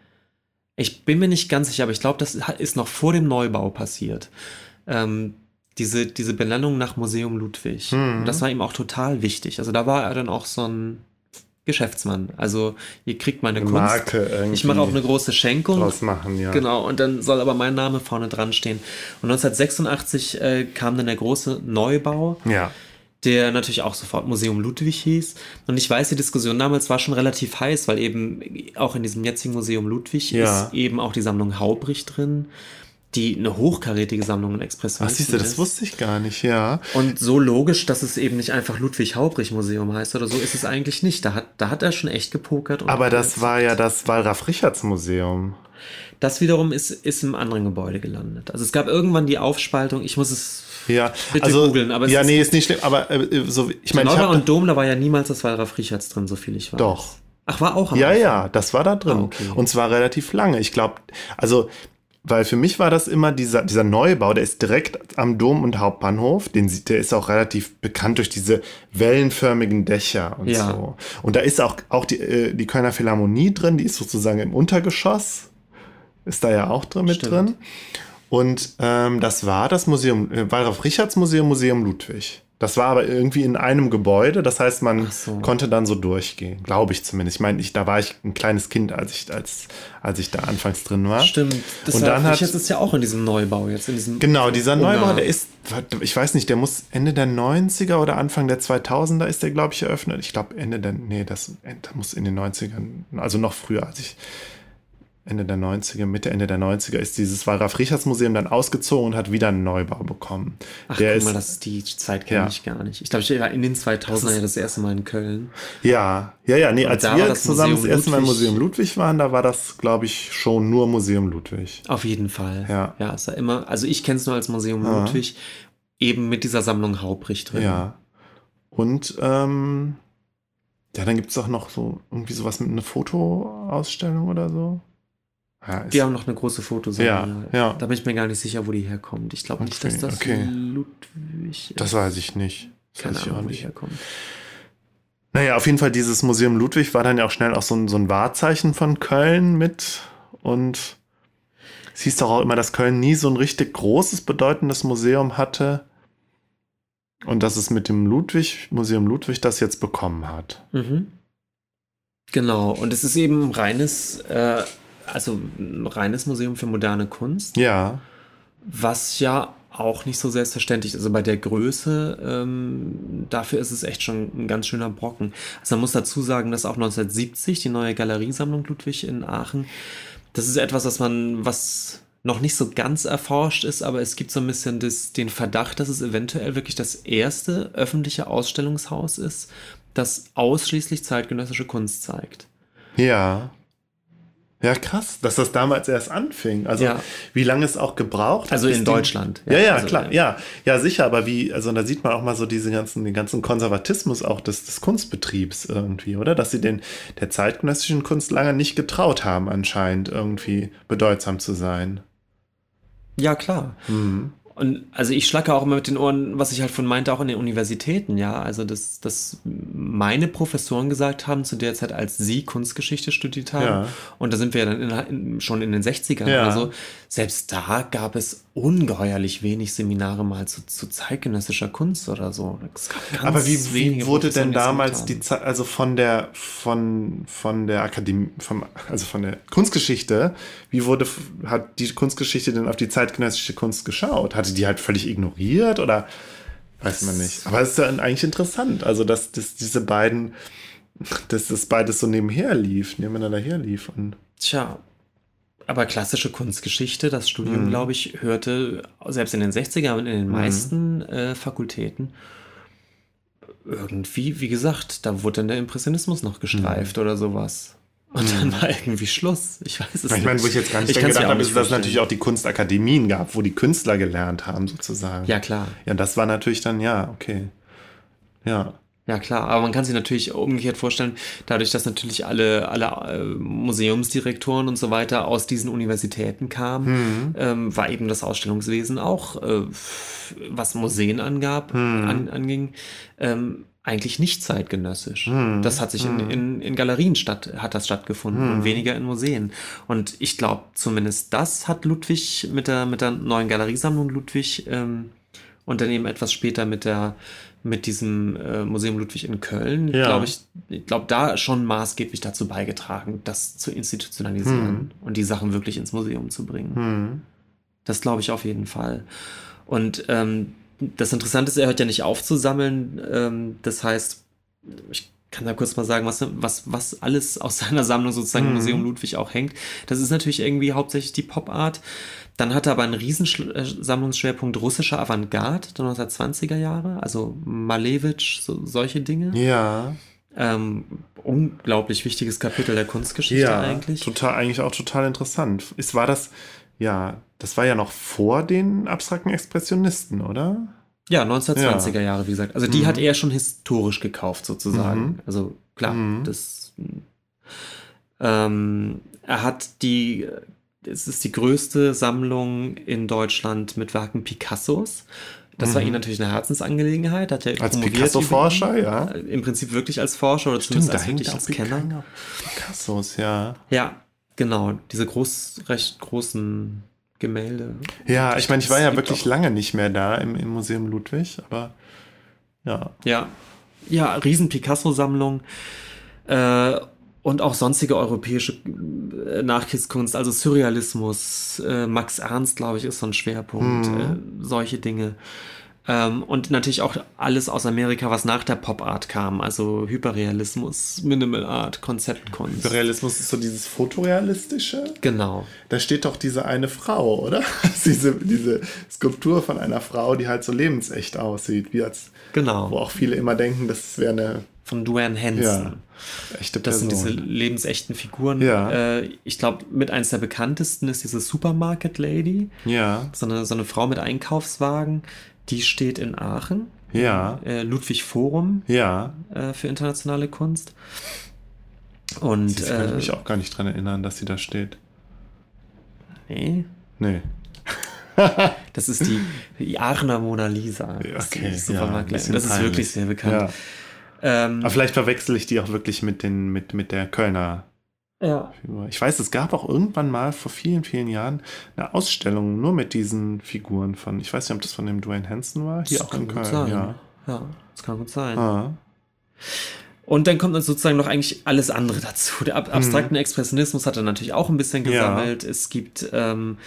Ich bin mir nicht ganz sicher, aber ich glaube, das ist noch vor dem Neubau passiert. Ähm, diese, diese Benennung nach Museum Ludwig. Mhm. Das war ihm auch total wichtig. Also da war er dann auch so ein Geschäftsmann. Also ihr kriegt meine eine Kunst. Marke irgendwie ich mache auch eine große Schenkung. Draus machen, ja. Genau, und dann soll aber mein Name vorne dran stehen. Und 1986 äh, kam dann der große Neubau. Ja. Der natürlich auch sofort Museum Ludwig hieß. Und ich weiß, die Diskussion damals war schon relativ heiß, weil eben auch in diesem jetzigen Museum Ludwig ja. ist eben auch die Sammlung Haubrich drin die eine hochkarätige Sammlung in Expressionisten Ach, siehst du, das ist. wusste ich gar nicht, ja. Und so logisch, dass es eben nicht einfach Ludwig Haubrich Museum heißt oder so, ist es eigentlich nicht. Da hat, da hat er schon echt gepokert. Aber das war ja das Wallraf Richards Museum. Das wiederum ist, ist im anderen Gebäude gelandet. Also es gab irgendwann die Aufspaltung, ich muss es Ja, Bitte also, googeln, aber es ja, ist- nee, ist nicht schlimm, aber äh, so, ich meine, hab, und Dom, da war ja niemals das Wallraf Richards drin, so viel ich weiß. Doch. Ach, war auch am Ja, Anfang. ja, das war da drin. Ah, okay. Und zwar relativ lange. Ich glaube, also, weil für mich war das immer dieser, dieser Neubau, der ist direkt am Dom und Hauptbahnhof. Den, der ist auch relativ bekannt durch diese wellenförmigen Dächer und Ja. so. Und da ist auch, auch die, äh, die Kölner Philharmonie drin, die ist sozusagen im Untergeschoss. Ist da ja auch drin mit Stimmt. drin. Und ähm, das war das Museum, äh, Wallraf Richards Museum, Museum Ludwig. Das war aber irgendwie in einem Gebäude, das heißt, man so. konnte dann so durchgehen, glaube ich zumindest. Ich meine, ich, da war ich ein kleines Kind, als ich, als, als ich da anfangs drin war. Stimmt. Das Und dann hat- jetzt ist ja auch in diesem Neubau jetzt in diesem Genau, dieser Neubau, Unna- der ist, ich weiß nicht, der muss Ende der 90er oder Anfang der 2000er ist der, glaube ich, eröffnet. Ich glaube Ende der, nee, das, das muss in den 90ern, also noch früher, als ich Ende der 90er, Mitte, Ende der 90er ist dieses Wallraf Richards Museum dann ausgezogen und hat wieder einen Neubau bekommen. Ach, der guck ist, mal, das die Zeit kenne Ja. ich gar nicht. Ich glaube, ich war in den 2000er ja das erste Mal in Köln. ja, ja, ja, nee, Und als da wir das zusammen Museum das erste Mal im. Museum Ludwig waren, da war das, glaube ich, schon nur Museum Ludwig. Auf jeden Fall. Ja. Ja, ist ja immer, also ich kenne es nur als Museum Ja. Ludwig, eben mit dieser Sammlung Haubrich drin. Ja. Und ähm, ja, dann gibt es auch noch so irgendwie sowas mit einer Fotoausstellung oder so. Ja, Die haben noch eine große Fotosammlung. Ja, ja. Da bin ich mir gar nicht sicher, wo die herkommt. Ich glaube nicht, dass das okay. Ludwig ist. das weiß ich nicht. Das Keine weiß ich Ahnung, auch wo die nicht. herkommt. Naja, auf jeden Fall, dieses Museum Ludwig war dann ja auch schnell auch so ein, so ein Wahrzeichen von Köln mit. Und es hieß doch auch immer, dass Köln nie so ein richtig großes, bedeutendes Museum hatte. Und dass es mit dem Ludwig, Museum Ludwig das jetzt bekommen hat. Mhm. Genau, und es ist eben ein reines, äh, also ein reines Museum für moderne Kunst, Ja. was ja auch nicht so selbstverständlich ist. Also bei der Größe, ähm, dafür ist es echt schon ein ganz schöner Brocken. Also man muss dazu sagen, dass auch 1970 die neue Galeriesammlung Ludwig in Aachen, das ist etwas, was man, was noch nicht so ganz erforscht ist, aber es gibt so ein bisschen das, den Verdacht, dass es eventuell wirklich das erste öffentliche Ausstellungshaus ist, das ausschließlich zeitgenössische Kunst zeigt. Ja. Ja, krass, dass das damals erst anfing. Also, Ja. wie lange es auch gebraucht hat. Also in Deutschland. Ja, ja, also, klar, ja, ja, sicher, aber wie, also da sieht man auch mal so diese ganzen, den ganzen Konservatismus auch des, des Kunstbetriebs irgendwie, oder? Dass sie den, der zeitgenössischen Kunst lange nicht getraut haben, anscheinend irgendwie bedeutsam zu sein. Ja, klar. Mhm. Und also ich schlacke auch immer mit den Ohren, was ich halt von meinte, auch in den Universitäten, ja. Also dass, dass meine Professoren gesagt haben, zu der Zeit, als sie Kunstgeschichte studiert haben, Ja. und da sind wir ja dann in, in, schon in den 60ern Ja. oder so, selbst da gab es ungeheuerlich wenig Seminare mal zu, zu zeitgenössischer Kunst oder so. Aber wie, wie wurde denn damals die. Zeit, also von der, von, von der Akademie, vom, also von der Kunstgeschichte, wie wurde, hat die Kunstgeschichte denn auf die zeitgenössische Kunst geschaut? Hatte die halt völlig ignoriert oder weiß man nicht. Aber es ist ja eigentlich interessant, also dass, dass diese beiden, dass das beides so nebenher lief, nebeneinander herlief und Tja, aber klassische Kunstgeschichte, das Studium, Mhm. glaube ich, hörte selbst in den 60ern und in den meisten äh, Fakultäten irgendwie, wie gesagt, da wurde dann der Impressionismus noch gestreift oder sowas. Und dann war irgendwie Schluss. Ich weiß es Mhm. ich meine, wo ich jetzt gar nicht mir gedacht habe, nicht ist, dass es natürlich auch die Kunstakademien gab, wo die Künstler gelernt haben, sozusagen. Ja, klar. Ja, das war natürlich dann, ja, okay. Ja. Ja, klar, aber man kann sich natürlich umgekehrt vorstellen, dadurch, dass natürlich alle, alle äh, Museumsdirektoren und so weiter aus diesen Universitäten kamen, ähm, war eben das Ausstellungswesen auch, äh, was Museen angab, an, anging, ähm, eigentlich nicht zeitgenössisch. Das hat sich in, in, in Galerien statt, hat das stattgefunden und weniger in Museen. Und ich glaube, zumindest das hat Ludwig mit der, mit der neuen Galeriesammlung Ludwig ähm, und dann eben etwas später mit der mit diesem äh, Museum Ludwig in Köln, Ja. glaube ich, ich glaube, da schon maßgeblich dazu beigetragen, das zu institutionalisieren und die Sachen wirklich ins Museum zu bringen. Hm. Das glaube ich auf jeden Fall. Und ähm, das Interessante ist, er hört ja nicht auf zu sammeln. Ähm, das heißt, ich kann da kurz mal sagen, was, was, was alles aus (laughs) seiner Sammlung sozusagen im Mhm. Museum Ludwig auch hängt. Das ist natürlich irgendwie hauptsächlich die Pop-Art. Dann hat er aber einen riesen Schl- äh, Sammlungsschwerpunkt russischer Avantgarde der 1920er Jahre, also Malevich, so, solche Dinge. Ja. Ähm, unglaublich wichtiges Kapitel der Kunstgeschichte Ja, eigentlich. total, eigentlich auch total interessant. Ist, war das, ja, das war ja noch vor den abstrakten Expressionisten, oder? Ja, 1920er ja. Jahre, wie gesagt. Also die mhm. hat er schon historisch gekauft, sozusagen. Mhm. Also klar, mhm. das. Ähm, er hat die, es ist die größte Sammlung in Deutschland mit Werken Picassos. Das mhm. war ihm natürlich eine Herzensangelegenheit. Hat er als Picasso-Forscher, ja. Im Prinzip wirklich als Forscher oder Stimmt, zumindest als wirklich als Kenner. Picassos, ja. Ja, genau. Diese groß, recht großen Gemälde. Ja, ich meine, ich war ja wirklich lange nicht mehr da im, im Museum Ludwig, aber ja. Ja, ja, riesen Picasso-Sammlung. Äh, und auch sonstige europäische äh, Nachkriegskunst, also Surrealismus, äh, Max Ernst, glaube ich, ist so ein Schwerpunkt, mhm. äh, solche Dinge. Ähm, und natürlich auch alles aus Amerika, was nach der Pop Art kam, also Hyperrealismus, Minimal Art, Konzeptkunst. Hyperrealismus ist so dieses Fotorealistische. Genau. Da steht doch diese eine Frau, oder? (laughs) diese, diese Skulptur von einer Frau, die halt so lebensecht aussieht, wie als. Genau. Wo auch viele immer denken, das wäre eine von Duane Hansen. Ja, echte Das sind diese lebensechten Figuren. Ja. Äh, ich glaube, mit eins der bekanntesten ist diese Supermarket Lady. Ja. So eine, so eine Frau mit Einkaufswagen. Die steht in Aachen. Ja. Äh, Ludwig Forum. Ja. Äh, für internationale Kunst. Und. Ich kann mich auch gar nicht dran erinnern, dass sie da steht. Nee. Nee. (laughs) das ist die, die Aachener Mona Lisa. Okay, das, ja, das ist wirklich sehr bekannt. Ja. Ähm, Aber vielleicht verwechsel ich die auch wirklich mit, den, mit, mit der Kölner ja. Figur. Ich weiß, es gab auch irgendwann mal vor vielen, vielen Jahren eine Ausstellung nur mit diesen Figuren von, ich weiß nicht, ob das von dem Dwayne Hansen war, hier das auch in Köln. Sein. Ja. ja, das kann gut sein. Ah. Und dann kommt dann sozusagen noch eigentlich alles andere dazu. Der ab abstrakten mhm. Expressionismus hat er natürlich auch ein bisschen gesammelt. Ja. Es gibt ähm,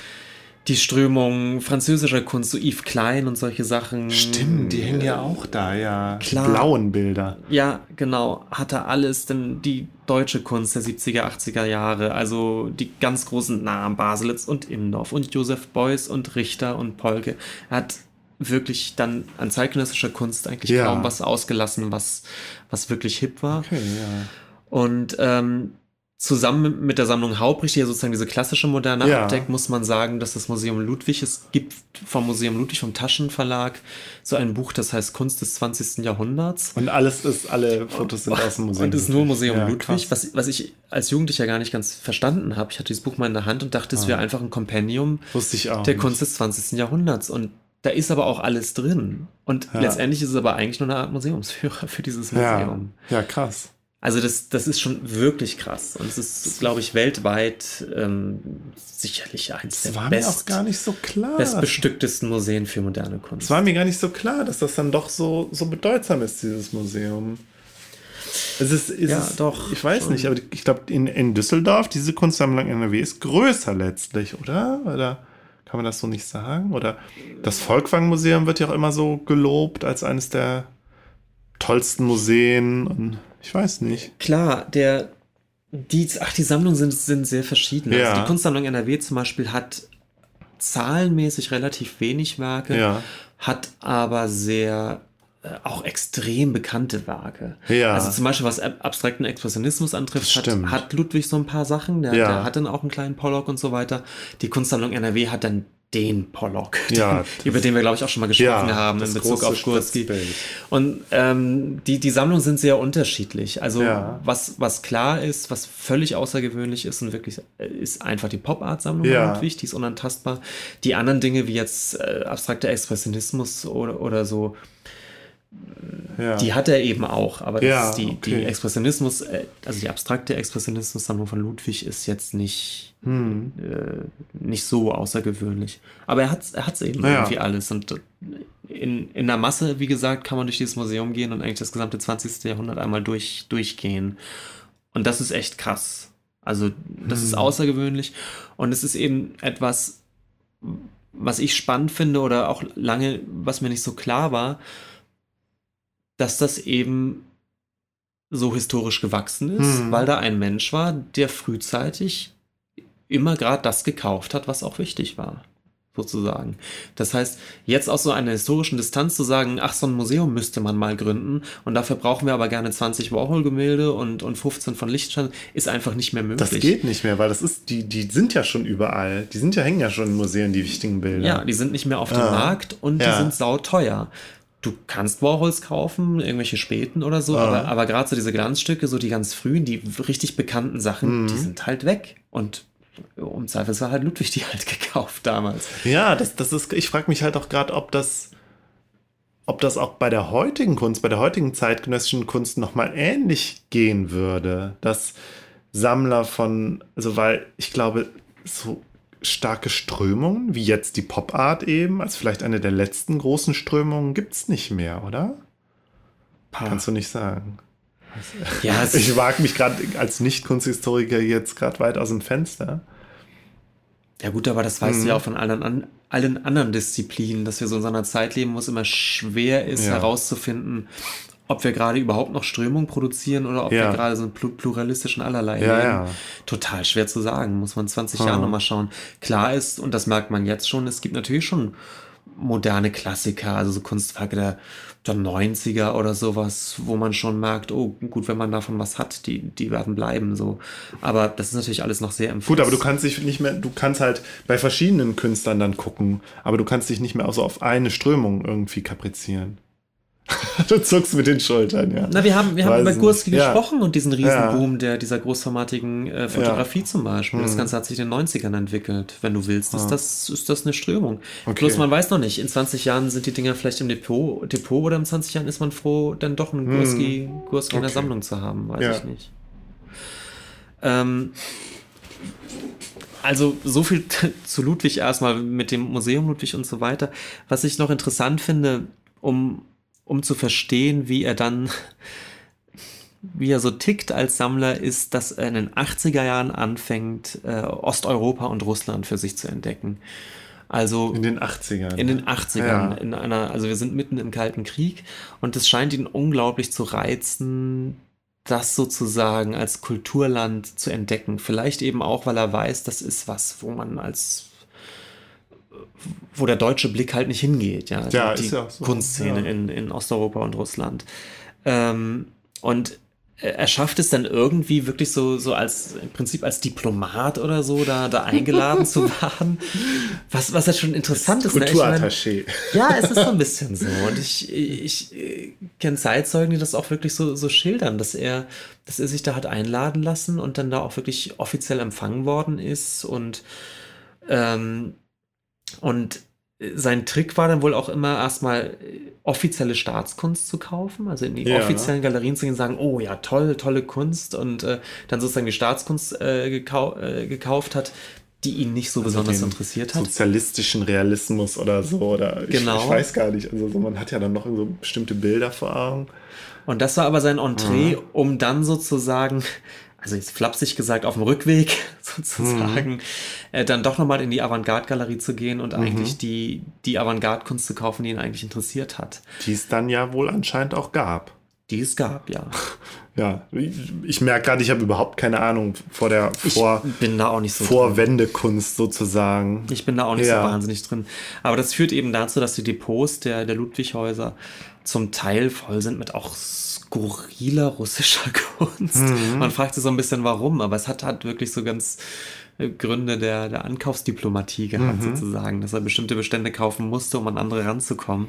die Strömung französischer Kunst, so Yves Klein und solche Sachen. Stimmt, die hängen ja auch da, ja. Klar. Die blauen Bilder. Ja, genau. Hat er alles, denn die deutsche Kunst der 70er, 80er Jahre, also die ganz großen Namen, Baselitz und Imdorf und Josef Beuys und Richter und Polke. Er hat wirklich dann an zeitgenössischer Kunst eigentlich ja. kaum was ausgelassen, was, was wirklich hip war. Okay, ja. Und ähm, zusammen mit der Sammlung Haubrich, die ja sozusagen diese klassische Moderne ja. abdeckt, muss man sagen, dass das Museum Ludwig, es gibt vom Museum Ludwig, vom Taschenverlag, so ein Buch, das heißt Kunst des 20. Jahrhunderts. Und alles ist, alle Fotos sind aus dem Museum. Und es ist nur Museum ja, Ludwig, was, was ich als Jugendlicher gar nicht ganz verstanden habe. Ich hatte dieses Buch mal in der Hand und dachte, es ah. wäre einfach ein Kompendium der nicht. Kunst des 20. Jahrhunderts. Und da ist aber auch alles drin. Und ja. letztendlich ist es aber eigentlich nur eine Art Museumsführer für dieses Museum. Ja, ja krass. Also das, das ist schon wirklich krass. Und es ist, glaube ich, weltweit ähm, sicherlich eins das der war best, mir auch gar nicht so klar. bestbestücktesten Museen für moderne Kunst. Es war mir gar nicht so klar, dass das dann doch so, so bedeutsam ist, dieses Museum. Es ist, ist ja, es, doch. Ich weiß schon. nicht, aber ich glaube, in, in Düsseldorf, diese Kunstsammlung NRW ist größer letztlich, oder? Oder kann man das so nicht sagen? Oder das Volkwang-Museum wird ja auch immer so gelobt als eines der tollsten Museen und ich weiß nicht. Klar, der, die, ach, die Sammlungen sind, sind sehr verschieden. Also ja. Also die Kunstsammlung NRW zum Beispiel hat zahlenmäßig relativ wenig Werke, ja. hat aber sehr äh, auch extrem bekannte Werke. Ja. Also zum Beispiel, was abstrakten Expressionismus antrifft, hat, hat, Ludwig so ein paar Sachen. Der, ja. der, hat dann auch einen kleinen Pollock und so weiter. Die Kunstsammlung NRW hat dann den Pollock, ja, den, über den wir, glaube ich, auch schon mal gesprochen ja, haben in Bezug auf Gursky. Und ähm, die, die Sammlungen sind sehr unterschiedlich. Also ja. was, was klar ist, was völlig außergewöhnlich ist und wirklich äh, ist einfach die Pop-Art-Sammlung ja. natürlich, die ist unantastbar. Die anderen Dinge wie jetzt äh, abstrakter Expressionismus oder, oder so, ja. Die hat er eben auch, aber ja, die, okay. die Expressionismus, äh, also die abstrakte Expressionismus-Sammlung von Ludwig ist jetzt nicht, hm. äh, nicht so außergewöhnlich. Aber er hat es er hat's eben ja. irgendwie alles. Und in, in der Masse, wie gesagt, kann man durch dieses Museum gehen und eigentlich das gesamte 20. Jahrhundert einmal durch, durchgehen. Und das ist echt krass. Also, das hm. ist außergewöhnlich. Und es ist eben etwas, was ich spannend finde oder auch lange, was mir nicht so klar war dass das eben so historisch gewachsen ist, hm. weil da ein Mensch war, der frühzeitig immer gerade das gekauft hat, was auch wichtig war. sozusagen. Das heißt, jetzt aus so einer historischen Distanz zu sagen, ach, so ein Museum müsste man mal gründen und dafür brauchen wir aber gerne 20 Warhol-Gemälde und, und 15 von Lichtstein, ist einfach nicht mehr möglich. Das geht nicht mehr, weil das ist, die, die sind ja schon überall. Die sind ja, hängen ja schon in Museen, die wichtigen Bilder. Ja, die sind nicht mehr auf dem ah. Markt und ja. die sind sauteuer. Du kannst Warhols kaufen, irgendwelche späten oder so, ah. aber, aber gerade so diese Glanzstücke, so die ganz frühen, die richtig bekannten Sachen, mhm. die sind halt weg. Und um Zweifelsfall hat Ludwig die halt (laughs) gekauft damals. Ja, das, das ist, ich frage mich halt auch gerade, ob das, ob das auch bei der heutigen Kunst, bei der heutigen zeitgenössischen Kunst nochmal ähnlich gehen würde, dass Sammler von, also weil ich glaube, so starke Strömungen, wie jetzt die Pop Art eben, als vielleicht eine der letzten großen Strömungen, gibt es nicht mehr, oder? Pah. Kannst du nicht sagen. (laughs) Ja, ich wage mich gerade als Nicht-Kunsthistoriker jetzt gerade weit aus dem Fenster. Ja gut, aber das weißt mhm. du ja auch von allen, an, allen anderen Disziplinen, dass wir so in so einer Zeit leben, wo es immer schwer ist ja. herauszufinden, ob wir gerade überhaupt noch Strömung produzieren oder ob ja. wir gerade so einen pluralistischen allerlei ja. Ja. Total schwer zu sagen, muss man 20 Jahre nochmal schauen. Klar ist, und das merkt man jetzt schon, es gibt natürlich schon moderne Klassiker, also so Kunstwerke der, der 90er oder sowas, wo man schon merkt, oh gut, wenn man davon was hat, die, die werden bleiben so. Aber das ist natürlich alles noch sehr empfindlich. Gut, aber du kannst dich nicht mehr, du kannst halt bei verschiedenen Künstlern dann gucken, aber du kannst dich nicht mehr so auf eine Strömung irgendwie kaprizieren. (laughs) du zuckst mit den Schultern, ja. Na, wir haben, wir haben über Gurski ja. gesprochen und diesen Riesenboom ja. der, dieser großformatigen äh, Fotografie ja. zum Beispiel. Das hm. Ganze hat sich in den 90ern entwickelt. Wenn du willst, ist, ah. das, ist das eine Strömung. Okay. Bloß man weiß noch nicht, in 20 Jahren sind die Dinger vielleicht im Depot, Depot oder in 20 Jahren ist man froh, dann doch einen Gurski, hm. Gurski okay. in der Sammlung zu haben, weiß ich nicht. Ähm, also so viel (laughs) zu Ludwig erstmal mit dem Museum Ludwig und so weiter. Was ich noch interessant finde, um um zu verstehen, wie er dann, wie er so tickt als Sammler, ist, dass er in den 80er Jahren anfängt, äh, Osteuropa und Russland für sich zu entdecken. Also in den 80ern. In den 80ern. Ja. In einer, also wir sind mitten im Kalten Krieg und es scheint ihn unglaublich zu reizen, das sozusagen als Kulturland zu entdecken. Vielleicht eben auch, weil er weiß, das ist was, wo man als wo der deutsche Blick halt nicht hingeht, ja. ja die, die ja so. Kunstszene ja. in, in Osteuropa und Russland. Ähm, und er schafft es dann irgendwie wirklich so, so als im Prinzip als Diplomat oder so da, da eingeladen zu (laughs) werden. Was, was ja schon interessant ist. Ne? Kulturattaché. Ne? ja, es ist so ein bisschen so. Und ich, ich, ich kenne Zeitzeugen, die das auch wirklich so, so schildern, dass er, dass er sich da hat einladen lassen und dann da auch wirklich offiziell empfangen worden ist und ähm, und sein Trick war dann wohl auch immer erstmal offizielle Staatskunst zu kaufen, also in die ja. offiziellen Galerien zu gehen und sagen, oh ja, toll, tolle Kunst und äh, dann sozusagen die Staatskunst äh, gekau äh, gekauft hat, die ihn nicht so also besonders interessiert hat. Sozialistischen Realismus oder so oder genau. ich, ich weiß gar nicht, also so, man hat ja dann noch so bestimmte Bilder vor Augen. Und das war aber sein Entree, mhm. um dann sozusagen also jetzt flapsig gesagt, auf dem Rückweg (laughs) sozusagen, mhm. äh, dann doch nochmal in die Avantgarde-Galerie zu gehen und mhm. eigentlich die, die Avantgarde-Kunst zu kaufen, die ihn eigentlich interessiert hat. Die es dann ja wohl anscheinend auch gab. Die es gab, ja. (laughs) Ja, ich, ich merke gerade, ich habe überhaupt keine Ahnung vor der vor, ich bin da auch nicht so Vorwendekunst sozusagen. Ich bin da auch nicht ja. so wahnsinnig drin. Aber das führt eben dazu, dass die Depots der, der Ludwighäuser zum Teil voll sind mit auch skurriler russischer (laughs) Kunst. Mhm. Man fragt sich so ein bisschen, warum, aber es hat halt wirklich so ganz äh, Gründe der, der Ankaufsdiplomatie gehabt, mhm. sozusagen, dass er bestimmte Bestände kaufen musste, um an andere ranzukommen.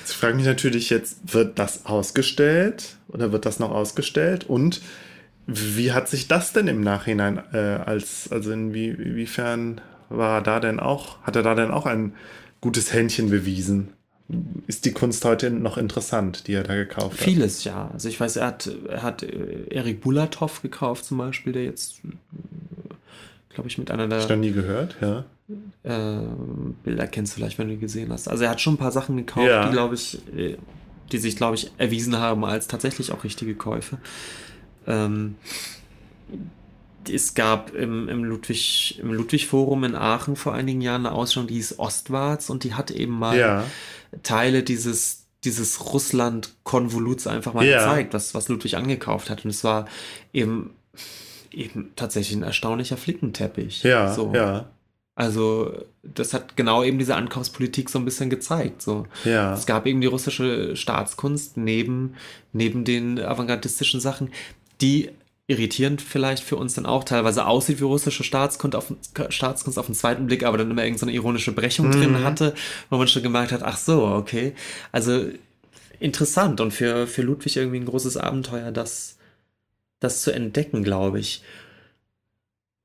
Jetzt frage mich natürlich jetzt, wird das ausgestellt oder wird das noch ausgestellt? Und wie hat sich das denn im Nachhinein äh, als, also inwie, inwiefern war er da denn auch, hat er da denn auch ein gutes Händchen bewiesen? Ist die Kunst heute noch interessant, die er da gekauft hat? Vieles, ja. Also ich weiß, er hat, er hat äh, Erik Bulatov gekauft zum Beispiel, der jetzt, glaube ich, mit einer der... Ich noch nie gehört, ja. Äh, Bilder kennst du vielleicht, wenn du die gesehen hast. Also er hat schon ein paar Sachen gekauft, ja. die, glaube ich, äh, die sich, glaube ich, erwiesen haben als tatsächlich auch richtige Käufe. Ähm, es gab im, im, Ludwig, im Ludwig-Forum in Aachen vor einigen Jahren eine Ausstellung, die hieß Ostwarts und die hat eben mal ja. Teile dieses, dieses Russland-Konvoluts einfach mal ja. gezeigt, was, was Ludwig angekauft hat. Und es war eben, eben tatsächlich ein erstaunlicher Flickenteppich. Ja, so. ja. Also, das hat genau eben diese Ankaufspolitik so ein bisschen gezeigt. So. Ja. Es gab eben die russische Staatskunst neben, neben den avantgardistischen Sachen, die irritierend vielleicht für uns dann auch teilweise aussieht wie russische Staatskunst auf, Staatskunst auf den zweiten Blick, aber dann immer irgendeine so ironische Brechung mhm. drin hatte, wo man schon gemerkt hat, ach so, okay. Also interessant und für, für Ludwig irgendwie ein großes Abenteuer, das, das zu entdecken, glaube ich.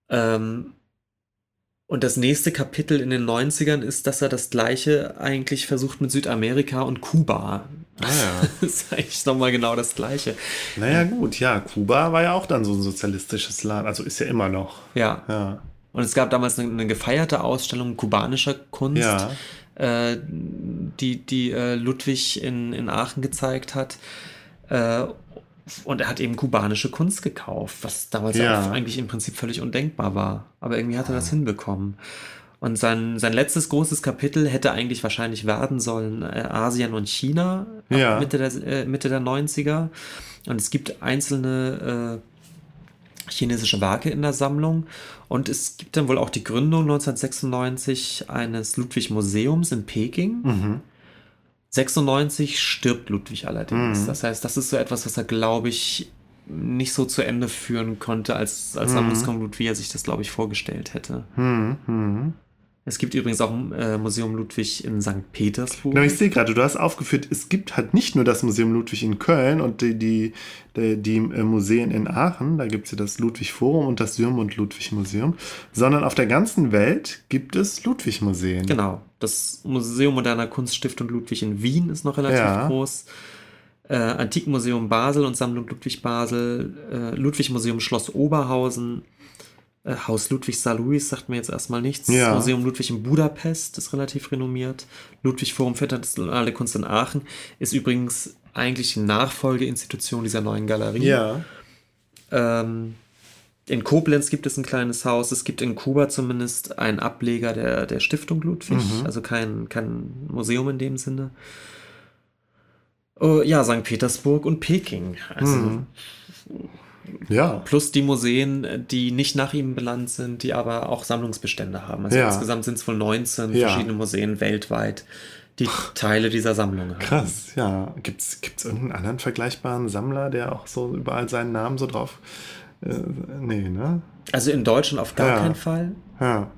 Ähm, und das nächste Kapitel in den 90ern ist, dass er das gleiche eigentlich versucht mit Südamerika und Kuba. Ah ja. (laughs) das ist eigentlich nochmal genau das gleiche. Naja, gut, ja, Kuba war ja auch dann so ein sozialistisches Land, also ist ja immer noch. Ja. Ja. Und es gab damals eine, eine gefeierte Ausstellung kubanischer Kunst, Ja. äh, die, die äh, Ludwig in, in Aachen gezeigt hat. Und er hat eben kubanische Kunst gekauft, was damals Ja. eigentlich im Prinzip völlig undenkbar war. Aber irgendwie hat er das hinbekommen. Und sein, sein letztes großes Kapitel hätte eigentlich wahrscheinlich werden sollen äh, Asien und China Ja. Mitte, der, äh, Mitte der 90er. Und es gibt einzelne äh, chinesische Werke in der Sammlung. Und es gibt dann wohl auch die Gründung 1996 eines Ludwig-Museums in Peking. Mhm. 96 stirbt Ludwig allerdings. Mhm. Das heißt, das ist so etwas, was er, glaube ich, nicht so zu Ende führen konnte, als, als Mhm. Wie er sich das, glaube ich, vorgestellt hätte. Hm, hm. Es gibt übrigens auch ein äh, Museum Ludwig in St. Petersburg. Genau, ich sehe gerade, du hast aufgeführt, es gibt halt nicht nur das Museum Ludwig in Köln und die, die, die, die äh, Museen in Aachen, da gibt es ja das Ludwig Forum und das Syrmund Ludwig Museum, sondern auf der ganzen Welt gibt es Ludwig Museen. Genau. Das Museum moderner Kunststiftung Ludwig in Wien ist noch relativ Ja. groß. Äh, Antikenmuseum Basel und Sammlung Ludwig Basel. Äh, Ludwig Museum Schloss Oberhausen. Äh, Haus Ludwig Saarlouis sagt mir jetzt erstmal nichts. Ja. Museum Ludwig in Budapest ist relativ renommiert. Ludwig Forum für internationale Kunst in Aachen ist übrigens eigentlich die Nachfolgeinstitution dieser neuen Galerie. Ja. Ähm, in Koblenz gibt es ein kleines Haus. Es gibt in Kuba zumindest einen Ableger der, der Stiftung Ludwig, Mhm. also kein, kein Museum in dem Sinne. Oh, ja, St. Petersburg und Peking. Also Mhm. Ja. plus die Museen, die nicht nach ihm benannt sind, die aber auch Sammlungsbestände haben. Also Ja. insgesamt sind es wohl 19 Ja. verschiedene Museen weltweit, die Teile dieser Sammlung haben. Krass, ja. Gibt es irgendeinen anderen vergleichbaren Sammler, der auch so überall seinen Namen so drauf. Äh, nee, ne? Also in Deutschland auf gar Ja. keinen Fall. Ja.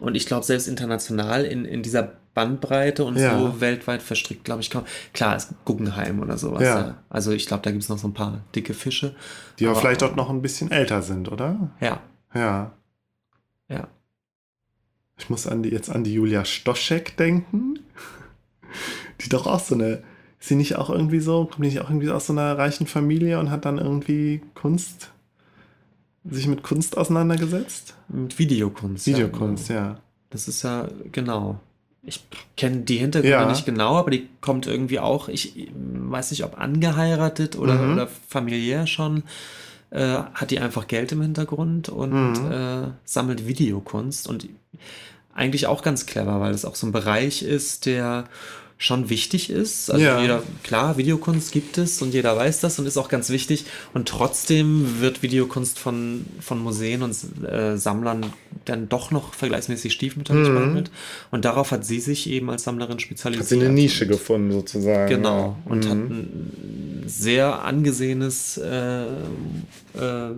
Und ich glaube, selbst international in, in dieser Bandbreite und Ja. so weltweit verstrickt, glaube ich, kaum. Klar, es Guggenheim oder sowas. Ja. Ja. Also ich glaube, da gibt es noch so ein paar dicke Fische. Die aber Aber- vielleicht auch noch ein bisschen älter sind, oder? Ja, Ja. ja. Ich muss an die, jetzt an die Julia Stoschek denken. Die doch auch so eine. Ist sie nicht auch irgendwie so? Kommt die nicht auch irgendwie aus so einer reichen Familie und hat dann irgendwie Kunst. sich mit Kunst auseinandergesetzt? Mit Videokunst. Videokunst, Ja. ja. Das ist ja, genau. Ich kenne die Hintergründe Ja. nicht genau, aber die kommt irgendwie auch, ich weiß nicht, ob angeheiratet oder, Mhm. oder familiär schon, äh, hat die einfach Geld im Hintergrund und Mhm. äh, sammelt Videokunst und eigentlich auch ganz clever, weil es auch so ein Bereich ist, der schon wichtig ist. Also Ja. jeder, klar, Videokunst gibt es und jeder weiß das und ist auch ganz wichtig. Und trotzdem wird Videokunst von, von Museen und äh, Sammlern dann doch noch vergleichsmäßig stiefmütterlich Mhm. behandelt. Und darauf hat sie sich eben als Sammlerin spezialisiert. Hat sie eine Nische gefunden, sozusagen. Genau. Und hat Mhm. ein sehr angesehenes äh, äh,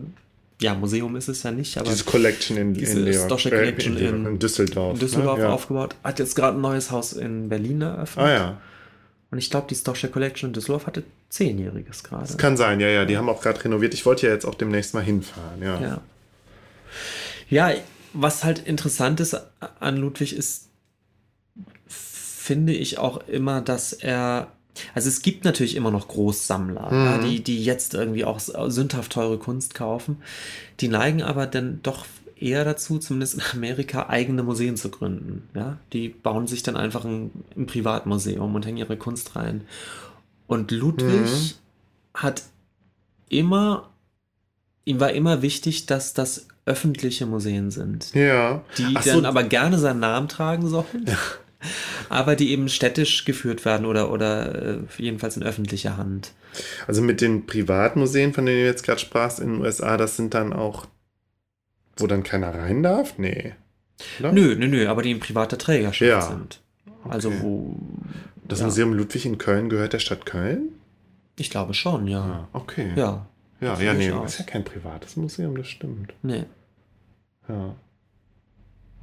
ja, Museum ist es ja nicht, aber Diese Collection in, Diese in, Stoschek äh, Collection in, in- in Düsseldorf. in Düsseldorf ne? ja. aufgebaut. Hat jetzt gerade ein neues Haus in Berlin eröffnet. Ah ja. Und ich glaube, die Stoschek Collection in Düsseldorf hatte zehnjähriges gerade. Kann sein, ja, ja. Die haben auch gerade renoviert. Ich wollte ja jetzt auch demnächst mal hinfahren, ja. Ja. Ja, was halt interessant ist an Ludwig ist, finde ich auch immer, dass er. Also es gibt natürlich immer noch Großsammler, Mhm. ja, die, die jetzt irgendwie auch sündhaft teure Kunst kaufen. Die neigen aber dann doch eher dazu, zumindest in Amerika, eigene Museen zu gründen. Ja? Die bauen sich dann einfach ein, ein Privatmuseum und hängen ihre Kunst rein. Und Ludwig Mhm. hat immer, ihm war immer wichtig, dass das öffentliche Museen sind, Ja. die so, dann aber gerne seinen Namen tragen sollen, aber die eben städtisch geführt werden oder, oder äh, jedenfalls in öffentlicher Hand. Also mit den Privatmuseen, von denen du jetzt gerade sprachst in den USA, das sind dann auch, wo dann keiner rein darf? Nee. Oder? Nö, nö, nö, aber die in privater Trägerschaft ja. sind. Also okay. wo. Das ja. Museum Ludwig in Köln gehört der Stadt Köln? Ich glaube schon, ja. Ah, okay. Ja. Ja, ja, nee, das ist ja kein privates Museum, das stimmt. Nee. Ja.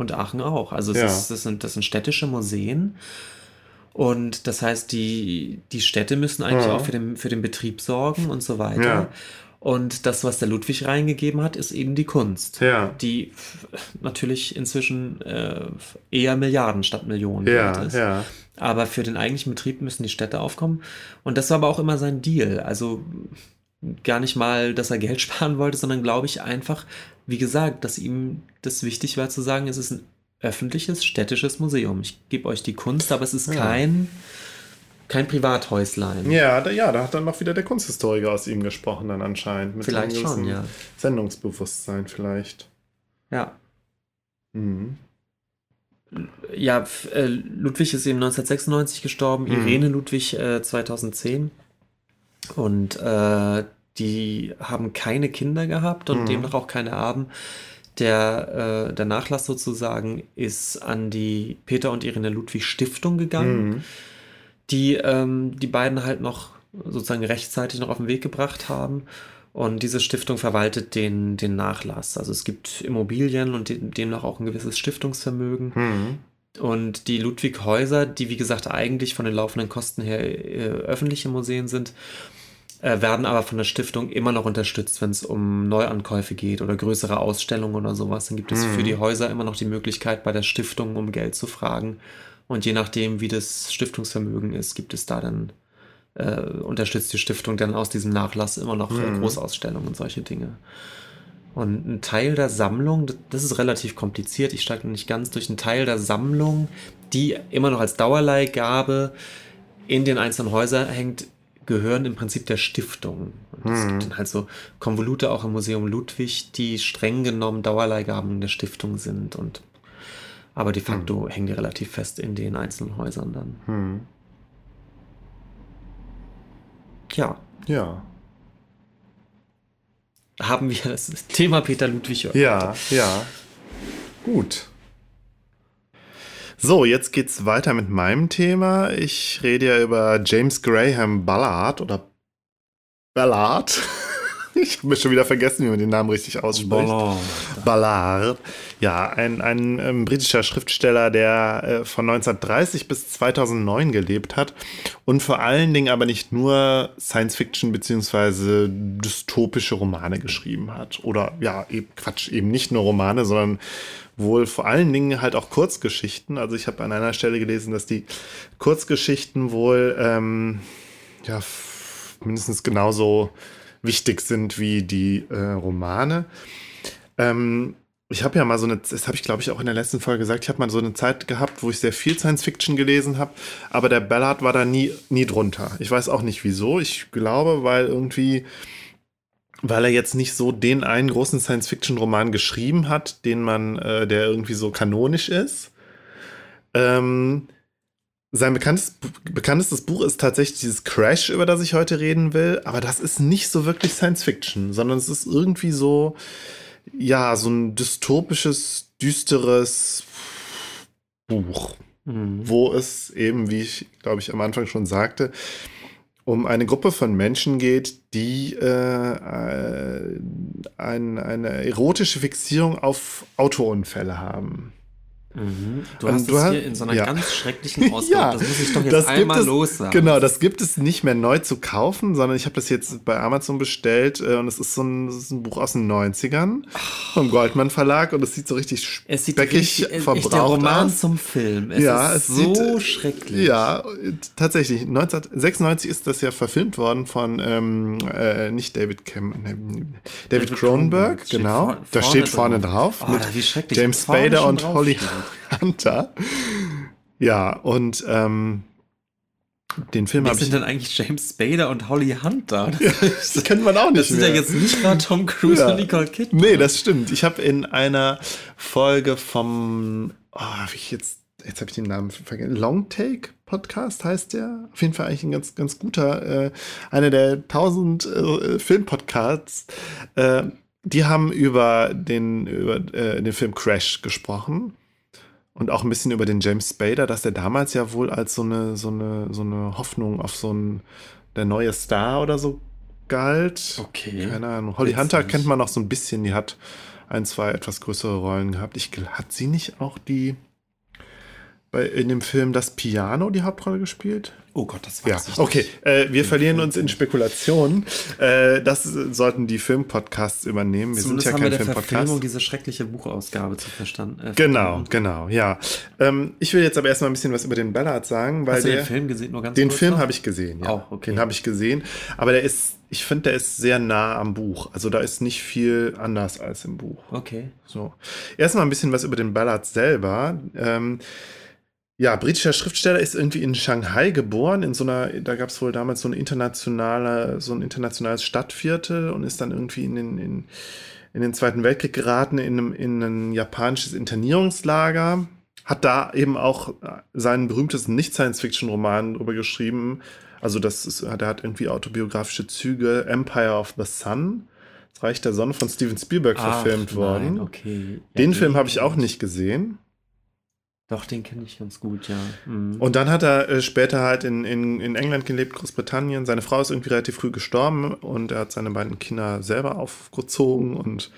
Und Aachen auch. Also ja. ist, das, sind, das sind städtische Museen. Und das heißt, die, die Städte müssen eigentlich ja. auch für den, für den Betrieb sorgen und so weiter. Ja. Und das, was der Ludwig reingegeben hat, ist eben die Kunst. Ja. Die natürlich inzwischen äh, eher Milliarden statt Millionen ja, ist. Ja. Aber für den eigentlichen Betrieb müssen die Städte aufkommen. Und das war aber auch immer sein Deal. Also gar nicht mal, dass er Geld (laughs) sparen wollte, sondern glaube ich einfach, wie gesagt, dass ihm das wichtig war zu sagen, es ist ein öffentliches städtisches Museum. Ich gebe euch die Kunst, aber es ist ja. kein kein Privathäuslein. Ja, da, ja, da hat dann noch wieder der Kunsthistoriker aus ihm gesprochen, dann anscheinend. Mit vielleicht schon, ja. Sendungsbewusstsein vielleicht. Ja. Mhm. Ja, äh, Ludwig ist eben 1996 gestorben, mhm. Irene Ludwig äh, 2010. Und äh, die haben keine Kinder gehabt und mhm. demnach auch keine Erben. Der, äh, der Nachlass sozusagen ist an die Peter und Irene Ludwig Stiftung gegangen. Mhm die ähm, die beiden halt noch sozusagen rechtzeitig noch auf den Weg gebracht haben. Und diese Stiftung verwaltet den, den Nachlass. Also es gibt Immobilien und demnach auch ein gewisses Stiftungsvermögen. Mhm. Und die Ludwig Häuser, die wie gesagt eigentlich von den laufenden Kosten her äh, öffentliche Museen sind, äh, werden aber von der Stiftung immer noch unterstützt, wenn es um Neuankäufe geht oder größere Ausstellungen oder sowas. Dann gibt es mhm. für die Häuser immer noch die Möglichkeit, bei der Stiftung um Geld zu fragen. Und je nachdem, wie das Stiftungsvermögen ist, gibt es da dann, äh, unterstützt die Stiftung dann aus diesem Nachlass immer noch äh, mhm. Großausstellungen und solche Dinge. Und ein Teil der Sammlung, das ist relativ kompliziert, ich steige nicht ganz durch, einen Teil der Sammlung, die immer noch als Dauerleihgabe in den einzelnen Häusern hängt, gehören im Prinzip der Stiftung. Und es mhm. gibt dann halt so Konvolute auch im Museum Ludwig, die streng genommen Dauerleihgaben der Stiftung sind und aber de facto hm. hängen die relativ fest in den einzelnen Häusern dann. Hm. Ja. Ja. Haben wir das Thema Peter Ludwig. Ja, ja. Gut. So, jetzt geht's weiter mit meinem Thema. Ich rede ja über James Graham Ballard oder Ballard. (laughs) (laughs) Ich habe mir schon wieder vergessen, wie man den Namen richtig ausspricht. Ballard. Ballard. Ja, ein, ein ähm, britischer Schriftsteller, der äh, von 1930 bis 2009 gelebt hat und vor allen Dingen aber nicht nur Science-Fiction beziehungsweise dystopische Romane geschrieben hat. Oder ja, eben, Quatsch, eben nicht nur Romane, sondern wohl vor allen Dingen halt auch Kurzgeschichten. Also ich habe an einer Stelle gelesen, dass die Kurzgeschichten wohl ähm, ja mindestens genauso wichtig sind wie die äh, Romane. Ähm, ich habe ja mal so eine, das habe ich glaube ich auch in der letzten Folge gesagt, ich habe mal so eine Zeit gehabt, wo ich sehr viel Science Fiction gelesen habe, aber der Ballard war da nie, nie drunter. Ich weiß auch nicht wieso. Ich glaube, weil irgendwie, weil er jetzt nicht so den einen großen Science Fiction Roman geschrieben hat, den man, äh, der irgendwie so kanonisch ist. Ähm, sein bekanntes, bekanntestes Buch ist tatsächlich dieses Crash, über das ich heute reden will. Aber das ist nicht so wirklich Science Fiction, sondern es ist irgendwie so, ja, so ein dystopisches, düsteres Buch, mhm. wo es eben, wie ich glaube ich am Anfang schon sagte, um eine Gruppe von Menschen geht, die äh ein, eine erotische Fixierung auf Autounfälle haben. Mhm. Du hast du es hier in so einer ja. ganz schrecklichen (laughs) Ausgabe. ja, das muss ich doch jetzt einmal los sagen. Genau, das gibt es nicht mehr neu zu kaufen, sondern ich habe das jetzt bei Amazon bestellt äh, und es ist so ein, ist ein, Buch aus den 90ern vom Goldmann Verlag und es sieht so richtig es sieht speckig richtig, verbraucht der Roman aus. zum Film. Es ja, ist es so sieht, schrecklich. Ja, tatsächlich. 1996 ist das ja verfilmt worden von ähm, äh, nicht David Cam, David, David Cronenberg, genau. Da steht vorne drauf. drauf oh, mit James Spader und Holly (laughs) Hunter. Ja, und ähm, den Film habe ich. sind dann eigentlich James Spader und Holly Hunter? Das, (laughs) ja, das kennt man auch nicht. Das sind ja jetzt nicht gerade Tom Cruise ja. und Nicole Kidman. Nee, das stimmt. Ich habe in einer Folge vom. Oh, hab ich jetzt. Jetzt habe ich den Namen vergessen. Long Take Podcast heißt der. Auf jeden Fall eigentlich ein ganz, ganz guter. Äh, einer der tausend äh, Filmpodcasts. Äh, die haben über den, über, äh, den Film Crash gesprochen. Und auch ein bisschen über den James Spader, dass der damals ja wohl als so eine, so eine, so eine Hoffnung auf so ein, der neue Star oder so galt. Okay. Keine Ahnung. Holly Hunter nicht. kennt man noch so ein bisschen, die hat ein, zwei etwas größere Rollen gehabt. Ich, hat sie nicht auch die bei, in dem Film Das Piano die Hauptrolle gespielt? Oh Gott, das weiß ja. ich Okay, äh, wir verlieren uns in Spekulationen. Äh, das sollten die Filmpodcasts übernehmen. Wir Zumindest sind ja kein Filmpodcast. diese schreckliche Buchausgabe zu verstanden. Äh, genau, genau, ja. Ähm, ich will jetzt aber erstmal ein bisschen was über den Ballard sagen, weil Hast der, du den Film gesehen? Nur ganz den Film habe ich gesehen, ja. Oh, okay. Den habe ich gesehen, aber der ist, ich finde, der ist sehr nah am Buch. Also da ist nicht viel anders als im Buch. Okay. So. Erstmal ein bisschen was über den Ballard selber. Ähm, ja, britischer Schriftsteller ist irgendwie in Shanghai geboren, in so einer, da gab es wohl damals so eine internationale, so ein internationales Stadtviertel und ist dann irgendwie in den, in, in den Zweiten Weltkrieg geraten, in, einem, in ein japanisches Internierungslager. Hat da eben auch seinen berühmtesten Nicht-Science-Fiction-Roman drüber geschrieben. Also, das ist, der hat irgendwie autobiografische Züge. Empire of the Sun. Das Reich der Sonne von Steven Spielberg Ach, verfilmt worden. okay. Den ja, Film habe ich auch nicht gesehen. Doch, den kenne ich ganz gut, ja. Mhm. Und dann hat er äh, später halt in, in, in England gelebt, Großbritannien. Seine Frau ist irgendwie relativ früh gestorben und er hat seine beiden Kinder selber aufgezogen. Und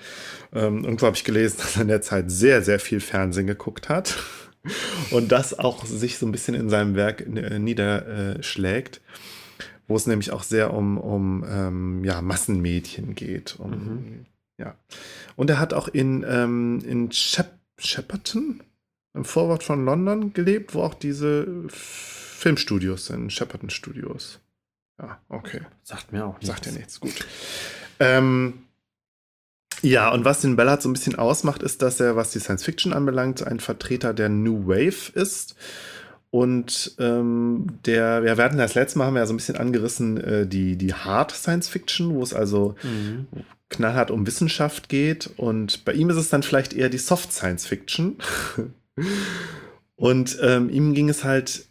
ähm, irgendwo habe ich gelesen, (laughs) dass er in der Zeit sehr, sehr viel Fernsehen geguckt hat. (laughs) und das auch sich so ein bisschen in seinem Werk äh, niederschlägt. Wo es nämlich auch sehr um, um ähm, ja, Massenmedien geht. Um, mhm. ja. Und er hat auch in, ähm, in Shep Shepperton, im Vorwort von London gelebt, wo auch diese Filmstudios sind, Shepperton Studios. Ja, okay. Sagt mir auch nichts. Sagt ja nichts, gut. Ähm, ja, und was den Ballard so ein bisschen ausmacht, ist, dass er, was die Science Fiction anbelangt, ein Vertreter der New Wave ist. Und ähm, der, ja, wir hatten das letzte Mal haben wir ja so ein bisschen angerissen, äh, die, die Hard Science Fiction, wo es also mhm. knallhart um Wissenschaft geht. Und bei ihm ist es dann vielleicht eher die Soft Science Fiction. Und ähm, ihm ging es halt,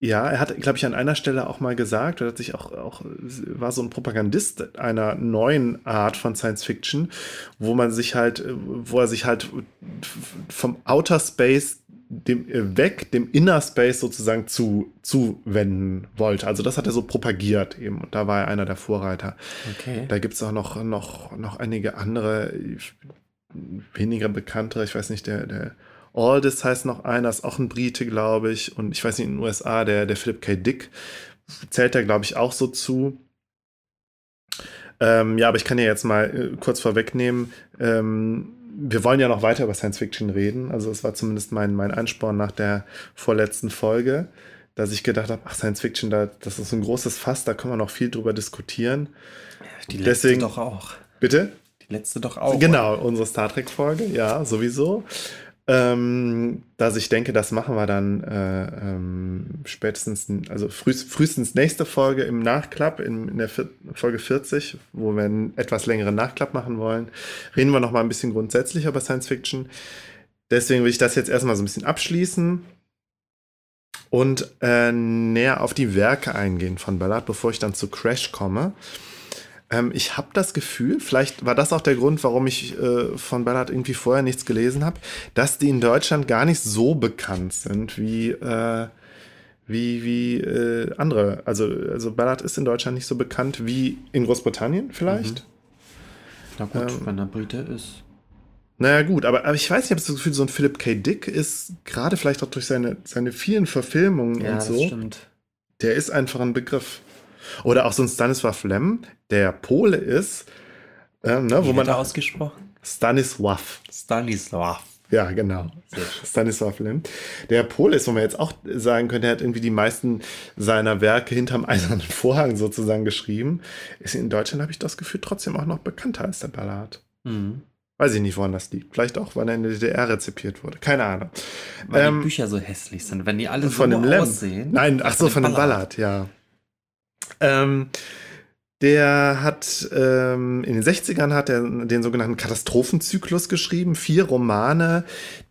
ja, er hat, glaube ich, an einer Stelle auch mal gesagt, er hat sich auch, auch, war so ein Propagandist einer neuen Art von Science Fiction, wo man sich halt, wo er sich halt vom Outer Space dem äh, weg, dem Inner Space sozusagen zu zuwenden wollte. Also das hat er so propagiert eben und da war er einer der Vorreiter. Okay. Da gibt es auch noch, noch, noch einige andere, weniger bekanntere, ich weiß nicht, der, der Aldis heißt noch einer, ist auch ein Brite, glaube ich. Und ich weiß nicht, in den USA, der, der Philip K. Dick zählt da, glaube ich, auch so zu. Ähm, ja, aber ich kann ja jetzt mal äh, kurz vorwegnehmen. Ähm, wir wollen ja noch weiter über Science Fiction reden. Also es war zumindest mein, mein Ansporn nach der vorletzten Folge, dass ich gedacht habe, ach, Science Fiction, da, das ist ein großes Fass, da können wir noch viel drüber diskutieren. Die letzte Deswegen, doch auch. Bitte? Die letzte doch auch. Genau, oder? unsere Star Trek-Folge, ja, sowieso. Ähm, dass ich denke, das machen wir dann äh, ähm, spätestens, also früh, frühestens nächste Folge im Nachklapp, in, in der vier, Folge 40, wo wir einen etwas längeren Nachklapp machen wollen. Reden wir noch mal ein bisschen grundsätzlicher über Science Fiction. Deswegen will ich das jetzt erstmal so ein bisschen abschließen und äh, näher auf die Werke eingehen von Ballard, bevor ich dann zu Crash komme. Ähm, ich habe das Gefühl, vielleicht war das auch der Grund, warum ich äh, von Ballard irgendwie vorher nichts gelesen habe, dass die in Deutschland gar nicht so bekannt sind wie, äh, wie, wie äh, andere. Also, also Ballard ist in Deutschland nicht so bekannt wie in Großbritannien vielleicht. Mhm. Na gut, ähm, wenn er Brite ist. Naja, gut, aber, aber ich weiß, ich habe das Gefühl, so ein Philip K. Dick ist gerade vielleicht auch durch seine, seine vielen Verfilmungen ja, und so. Das stimmt. Der ist einfach ein Begriff. Oder auch so ein Stanisław Lem, der Pole ist, äh, ne, Wie wo man ausgesprochen Stanisław. Stanisław. Ja, genau. Stanisław Lem. Der Pole ist, wo man jetzt auch sagen könnte, er hat irgendwie die meisten seiner Werke hinterm eisernen Vorhang sozusagen geschrieben. Ist in Deutschland, habe ich das Gefühl, trotzdem auch noch bekannter als der Ballard. Mhm. Weiß ich nicht, woran das liegt. Vielleicht auch, weil er in der DDR rezipiert wurde. Keine Ahnung. Weil ähm, die Bücher so hässlich sind, wenn die alle von so dem Lem. aussehen. Nein, ach so, von dem Ballard, ja. Ähm, der hat ähm, in den 60ern hat er den sogenannten Katastrophenzyklus geschrieben, vier Romane,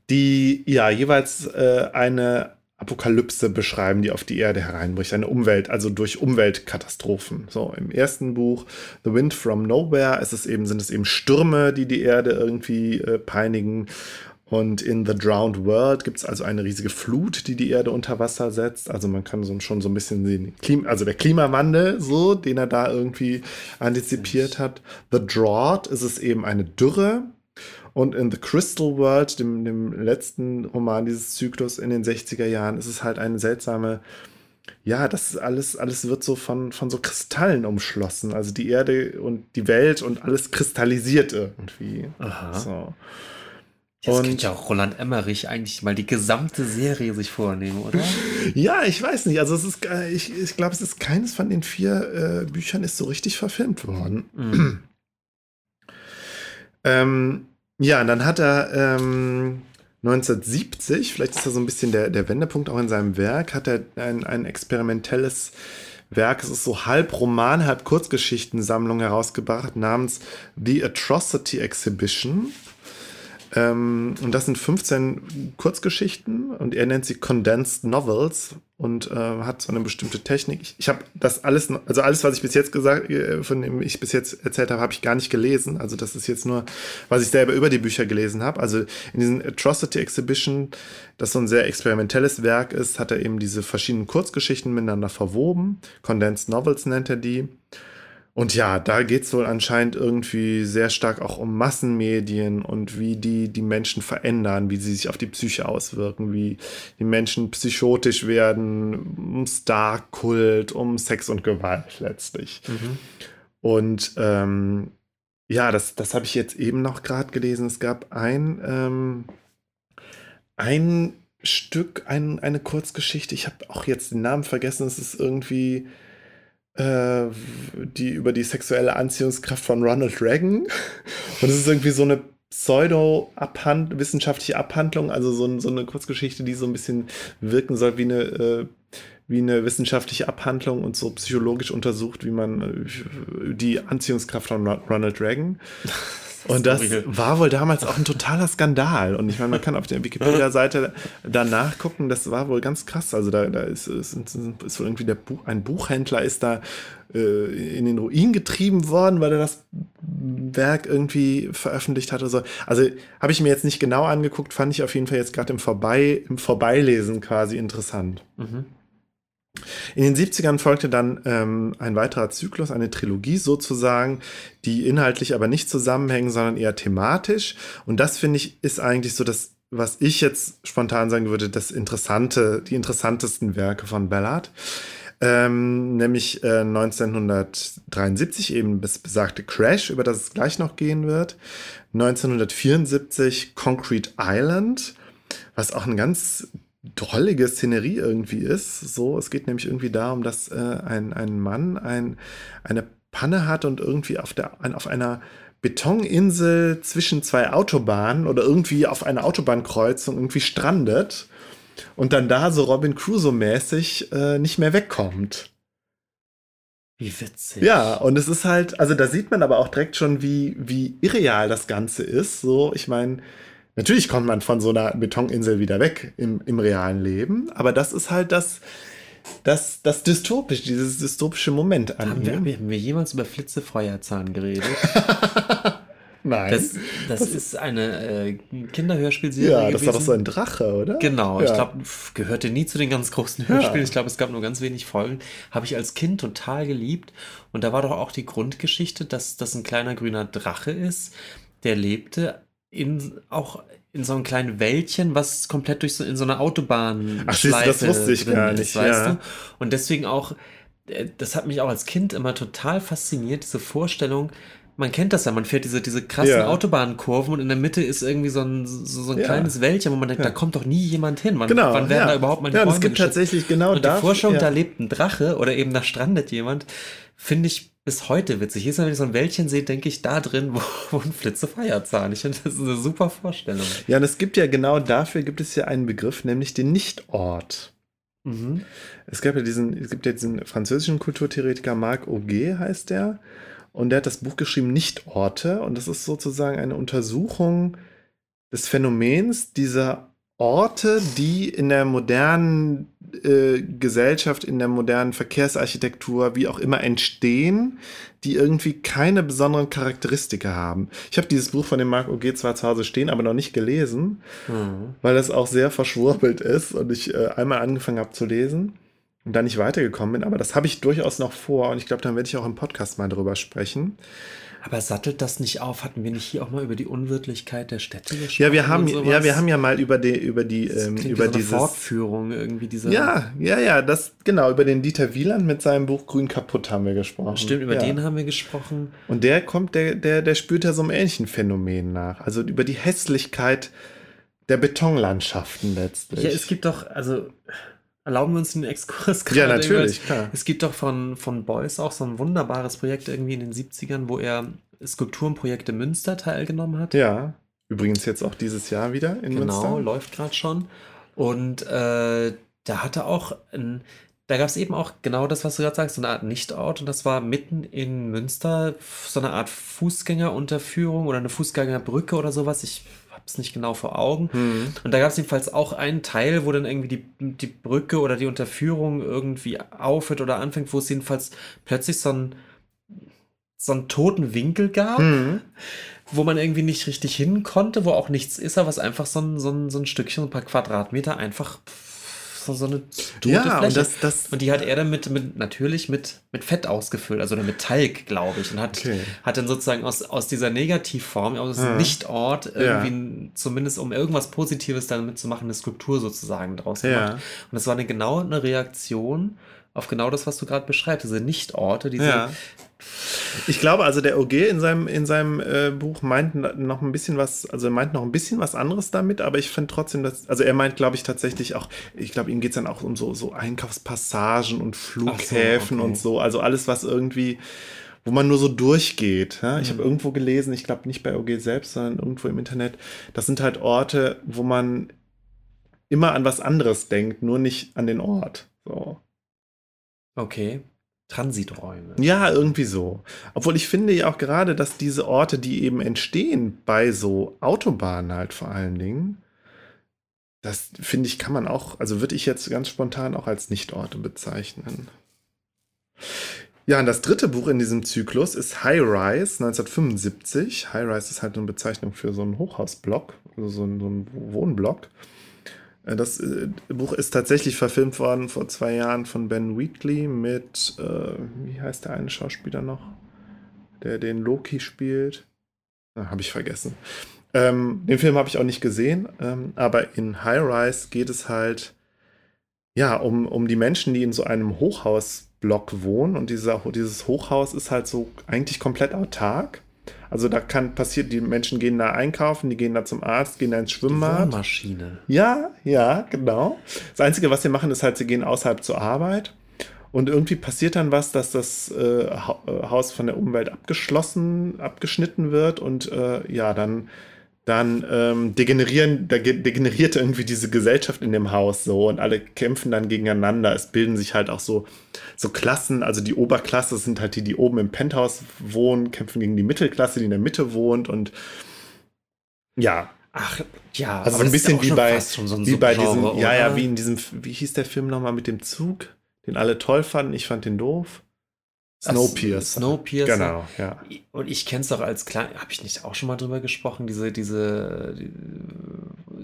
die ja jeweils äh, eine Apokalypse beschreiben, die auf die Erde hereinbricht, eine Umwelt, also durch Umweltkatastrophen. So im ersten Buch The Wind from Nowhere ist es eben sind es eben Stürme, die die Erde irgendwie äh, peinigen Und in The Drowned World gibt es also eine riesige Flut, die die Erde unter Wasser setzt. Also man kann so, schon so ein bisschen sehen, Klima, also der Klimawandel, so, den er da irgendwie antizipiert hat. The Drought ist es eben eine Dürre. Und in The Crystal World, dem, dem letzten Roman dieses Zyklus in den 60er Jahren, ist es halt eine seltsame ja, das ist alles, alles wird so von, von so Kristallen umschlossen. Also die Erde und die Welt und alles kristallisiert irgendwie. Aha. So. Jetzt und, könnte ja auch Roland Emmerich eigentlich mal die gesamte Serie sich vornehmen, oder? (laughs) ja, ich weiß nicht. Also es ist, ich, ich glaube, es ist keines von den vier äh, Büchern ist so richtig verfilmt worden. Mhm. (clears throat) ähm, ja, und dann hat er ähm, 1970, vielleicht ist das so ein bisschen der, der Wendepunkt auch in seinem Werk, hat er ein, ein experimentelles Werk, es ist so halb Roman, halb Kurzgeschichtensammlung herausgebracht namens The Atrocity Exhibition. Ähm, und das sind 15 Kurzgeschichten und er nennt sie Condensed Novels und äh, hat so eine bestimmte Technik. Ich, ich habe das alles, also alles, was ich bis jetzt gesagt, äh, von dem ich bis jetzt erzählt habe, habe ich gar nicht gelesen. Also das ist jetzt nur, was ich selber über die Bücher gelesen habe. Also in diesem Atrocity Exhibition, das so ein sehr experimentelles Werk ist, hat er eben diese verschiedenen Kurzgeschichten miteinander verwoben. Condensed Novels nennt er die. Und ja, da geht es wohl anscheinend irgendwie sehr stark auch um Massenmedien und wie die die Menschen verändern, wie sie sich auf die Psyche auswirken, wie die Menschen psychotisch werden, um Star-Kult, um Sex und Gewalt letztlich. Mhm. Und ähm, ja, das, das habe ich jetzt eben noch gerade gelesen. Es gab ein, ähm, ein Stück, ein, eine Kurzgeschichte. Ich habe auch jetzt den Namen vergessen. Es ist irgendwie äh, die über die sexuelle Anziehungskraft von Ronald Reagan. Und es ist irgendwie so eine pseudo-wissenschaftliche Abhandlung, also so, so, eine Kurzgeschichte, die so ein bisschen wirken soll wie eine, äh, wie eine wissenschaftliche Abhandlung und so psychologisch untersucht, wie man äh, die Anziehungskraft von Ronald Reagan. Und das war wohl damals auch ein totaler Skandal. Und ich meine, man kann auf der Wikipedia-Seite da nachgucken, das war wohl ganz krass. Also da, da ist, ist, ist wohl irgendwie der Buch, ein Buchhändler ist da äh, in den Ruin getrieben worden, weil er das Werk irgendwie veröffentlicht hat oder so. Also habe ich mir jetzt nicht genau angeguckt, fand ich auf jeden Fall jetzt gerade im, Vorbei, im Vorbeilesen quasi interessant. Mhm. In den 70ern folgte dann ähm, ein weiterer Zyklus, eine Trilogie sozusagen, die inhaltlich aber nicht zusammenhängen, sondern eher thematisch. Und das finde ich ist eigentlich so das, was ich jetzt spontan sagen würde, das interessante, die interessantesten Werke von Ballard. Ähm, nämlich äh, 1973 eben das besagte Crash, über das es gleich noch gehen wird. 1974 Concrete Island, was auch ein ganz drollige Szenerie irgendwie ist. So, es geht nämlich irgendwie darum, dass äh, ein, ein Mann ein, eine Panne hat und irgendwie auf, der, auf einer Betoninsel zwischen zwei Autobahnen oder irgendwie auf einer Autobahnkreuzung irgendwie strandet und dann da so Robin Crusoe-mäßig äh, nicht mehr wegkommt. Wie witzig. Ja, und es ist halt, also da sieht man aber auch direkt schon, wie, wie irreal das Ganze ist. So, ich meine, Natürlich kommt man von so einer Betoninsel wieder weg im, im realen Leben, aber das ist halt das, das, das dystopisch, dieses dystopische Moment an haben wir, haben wir jemals über Flitzefeuerzahn geredet? (laughs) Nein. Das, das, das ist eine äh, Kinderhörspielserie. Ja, das gewesen. war doch so ein Drache, oder? Genau, ja. ich glaube, gehörte nie zu den ganz großen Hörspielen. Ja. Ich glaube, es gab nur ganz wenig Folgen. Habe ich als Kind total geliebt. Und da war doch auch die Grundgeschichte, dass das ein kleiner grüner Drache ist, der lebte in, auch in so einem kleinen Wäldchen, was komplett durch so, in so einer Autobahn Ach, das wusste ich gar nicht, ist, weißt ja. du? Und deswegen auch, äh, das hat mich auch als Kind immer total fasziniert, diese Vorstellung, man kennt das ja, man fährt diese, diese krassen ja. Autobahnkurven und in der Mitte ist irgendwie so ein, so, so ein ja. kleines Wäldchen, wo man denkt, ja. da kommt doch nie jemand hin. Wann, genau, wann werden da überhaupt mal die Ja, es gibt tatsächlich genau und die Vorstellung, da lebt ein Drache oder eben da strandet jemand, finde ich bis heute witzig. Jedes Mal, wenn ich so ein Wäldchen sehe, denke ich da drin, wo, wo ein Flitzefeierzahn. Ich finde, das ist eine super Vorstellung. Ja, und es gibt ja genau dafür gibt es ja einen Begriff, nämlich den Nichtort. Mhm. Es gab ja diesen, es gibt ja diesen französischen Kulturtheoretiker Marc Auger, heißt der. Und der hat das Buch geschrieben Nichtorte. Und das ist sozusagen eine Untersuchung des Phänomens dieser Orte, die in der modernen äh, Gesellschaft, in der modernen Verkehrsarchitektur, wie auch immer entstehen, die irgendwie keine besonderen Charakteristika haben. Ich habe dieses Buch von dem Marc OG zwar zu Hause stehen, aber noch nicht gelesen, mhm. weil es auch sehr verschwurbelt ist und ich äh, einmal angefangen habe zu lesen und dann nicht weitergekommen bin. Aber das habe ich durchaus noch vor und ich glaube, dann werde ich auch im Podcast mal drüber sprechen. Aber sattelt das nicht auf? Hatten wir nicht hier auch mal über die Unwirtlichkeit der Städte gesprochen? Ja, wir haben, ja, wir haben ja mal über die, über die, ähm, über so diese Fortführung irgendwie dieser. Ja, ja, ja, das genau über den Dieter Wieland mit seinem Buch Grün kaputt haben wir gesprochen. Stimmt, über ja. den haben wir gesprochen. Und der kommt, der, der, der spürt ja so einem ähnlichen Phänomen nach. Also über die Hässlichkeit der Betonlandschaften letztlich. Ja, es gibt doch, also Erlauben wir uns den Exkurs gerade? Ja, natürlich, klar. Es gibt doch von, von Beuys auch so ein wunderbares Projekt irgendwie in den 70ern, wo er Skulpturenprojekte Münster teilgenommen hat. Ja, übrigens jetzt auch dieses Jahr wieder in genau, Münster. Genau, läuft gerade schon. Und äh, da hatte auch ein, da gab es eben auch genau das, was du gerade sagst, so eine Art Nichtort. Und das war mitten in Münster so eine Art Fußgängerunterführung oder eine Fußgängerbrücke oder sowas. Ich es nicht genau vor Augen. Mhm. Und da gab es jedenfalls auch einen Teil, wo dann irgendwie die, die Brücke oder die Unterführung irgendwie aufhört oder anfängt, wo es jedenfalls plötzlich so ein so einen toten Winkel gab, mhm. wo man irgendwie nicht richtig hin konnte, wo auch nichts ist, aber was einfach so ein, so ein, so ein Stückchen, ein paar Quadratmeter einfach so, so eine tote ja, Fläche. Und, das, das und die hat er dann mit, mit natürlich mit, mit Fett ausgefüllt, also mit Talg, glaube ich. Und hat, okay. hat dann sozusagen aus, aus dieser Negativform, aus diesem ja. Nichtort, irgendwie, ja. zumindest um irgendwas Positives damit zu machen, eine Skulptur sozusagen draus gemacht. Und das war eine genau eine Reaktion auf genau das, was du gerade beschreibst, diese Nichtorte, diese. Ja. Ich glaube, also der OG in seinem, in seinem äh, Buch meint noch ein bisschen was, also er meint noch ein bisschen was anderes damit, aber ich finde trotzdem, dass, also er meint, glaube ich, tatsächlich auch, ich glaube, ihm geht es dann auch um so, so Einkaufspassagen und Flughäfen so, okay. und so, also alles, was irgendwie, wo man nur so durchgeht. Ja? Ich mhm. habe irgendwo gelesen, ich glaube nicht bei OG selbst, sondern irgendwo im Internet, das sind halt Orte, wo man immer an was anderes denkt, nur nicht an den Ort. So. Okay. Transiträume. Ja, irgendwie so. Obwohl ich finde ja auch gerade, dass diese Orte, die eben entstehen bei so Autobahnen halt vor allen Dingen, das finde ich, kann man auch, also würde ich jetzt ganz spontan auch als Nichtorte bezeichnen. Ja, und das dritte Buch in diesem Zyklus ist High Rise 1975. High Rise ist halt eine Bezeichnung für so einen Hochhausblock, also so ein, so ein Wohnblock. Äh, das äh, Buch ist tatsächlich verfilmt worden vor zwei Jahren von Ben Wheatley mit, äh, wie heißt der eine Schauspieler noch, der den Loki spielt? Ah, habe ich vergessen. Ähm, den Film habe ich auch nicht gesehen, ähm, aber in High Rise geht es halt ja um, um die Menschen, die in so einem Hochhausblock wohnen und dieser, dieses Hochhaus ist halt so eigentlich komplett autark. Also da kann passiert, die Menschen gehen da einkaufen, die gehen da zum Arzt, gehen da ins Schwimmbad. Die Maschine. Ja, ja, genau. Das Einzige, was sie machen, ist halt, sie gehen außerhalb zur Arbeit. Und irgendwie passiert dann was, dass das äh, äh Haus von der Umwelt abgeschlossen, abgeschnitten wird und äh, ja, dann dann ähm, degenerieren, da degeneriert irgendwie diese Gesellschaft in dem Haus so und alle kämpfen dann gegeneinander. Es bilden sich halt auch so, so Klassen, also die Oberklasse sind halt die, die oben im Penthouse wohnen, kämpfen gegen die Mittelklasse, die in der Mitte wohnt und ja. Ach, ja, also so ein bisschen wie bei, so wie bei diesem, oder? ja, ja, wie in diesem, wie hieß der Film nochmal mit dem Zug, den alle toll fanden, ich fand den doof. Snowpiercer. Snowpiercer. Genau, ja. Und ich kenne es doch als klein, habe ich nicht auch schon mal drüber gesprochen, diese, diese die,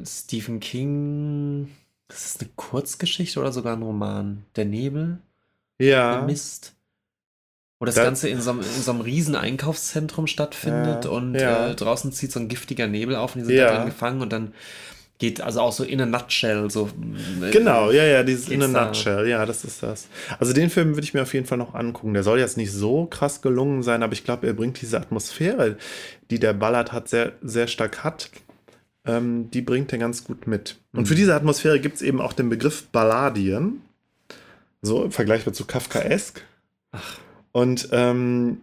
Stephen King, das ist eine Kurzgeschichte oder sogar ein Roman. Der Nebel? Ja. Der Mist. Wo das, das Ganze in so, einem, in so einem riesen Einkaufszentrum stattfindet ja, und ja. Äh, draußen zieht so ein giftiger Nebel auf und die sind ja. da drin gefangen und dann geht also auch so in a nutshell so äh, genau ja ja dieses in a nutshell ja das ist das. Also den Film würde ich mir auf jeden Fall noch angucken. Der soll jetzt nicht so krass gelungen sein aber ich glaube er bringt diese Atmosphäre die der Ballard hat sehr sehr stark hat ähm, die bringt er ganz gut mit. Und mhm. für diese Atmosphäre gibt es eben auch den Begriff Balladien so vergleichbar zu Kafkaesk. Ach. und ähm,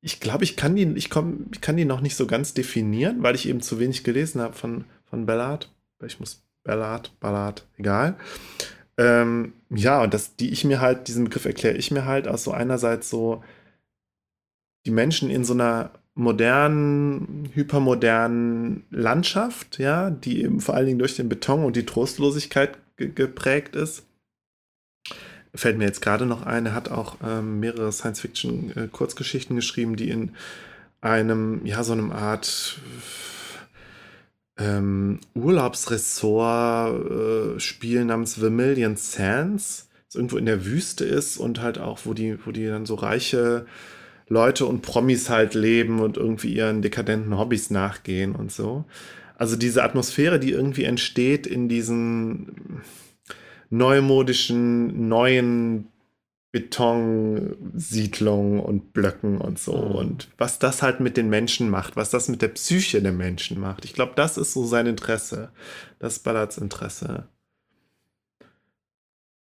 ich glaube, ich kann die, ich, komm, ich kann die noch nicht so ganz definieren, weil ich eben zu wenig gelesen habe von, von Ballard ich muss Ballard, Ballard, egal. Ähm, ja, und das, die ich mir halt, diesen Begriff erkläre ich mir halt aus so einerseits so die Menschen in so einer modernen, hypermodernen Landschaft, ja, die eben vor allen Dingen durch den Beton und die Trostlosigkeit ge geprägt ist. Fällt mir jetzt gerade noch ein, er hat auch ähm, mehrere Science-Fiction-Kurzgeschichten äh, geschrieben, die in einem, ja, so einem Art ähm, Urlaubsressort äh, namens Vermilion Sands, das irgendwo in der Wüste ist und halt auch, wo die, wo die dann so reiche Leute und Promis halt leben und irgendwie ihren dekadenten Hobbys nachgehen und so. Also diese Atmosphäre, die irgendwie entsteht in diesen neumodischen, neuen Betonsiedlungen und Blöcken und so. Mhm. Und was das halt mit den Menschen macht, was das mit der Psyche der Menschen macht. Ich glaube, das ist so sein Interesse. Das ist Ballards Interesse.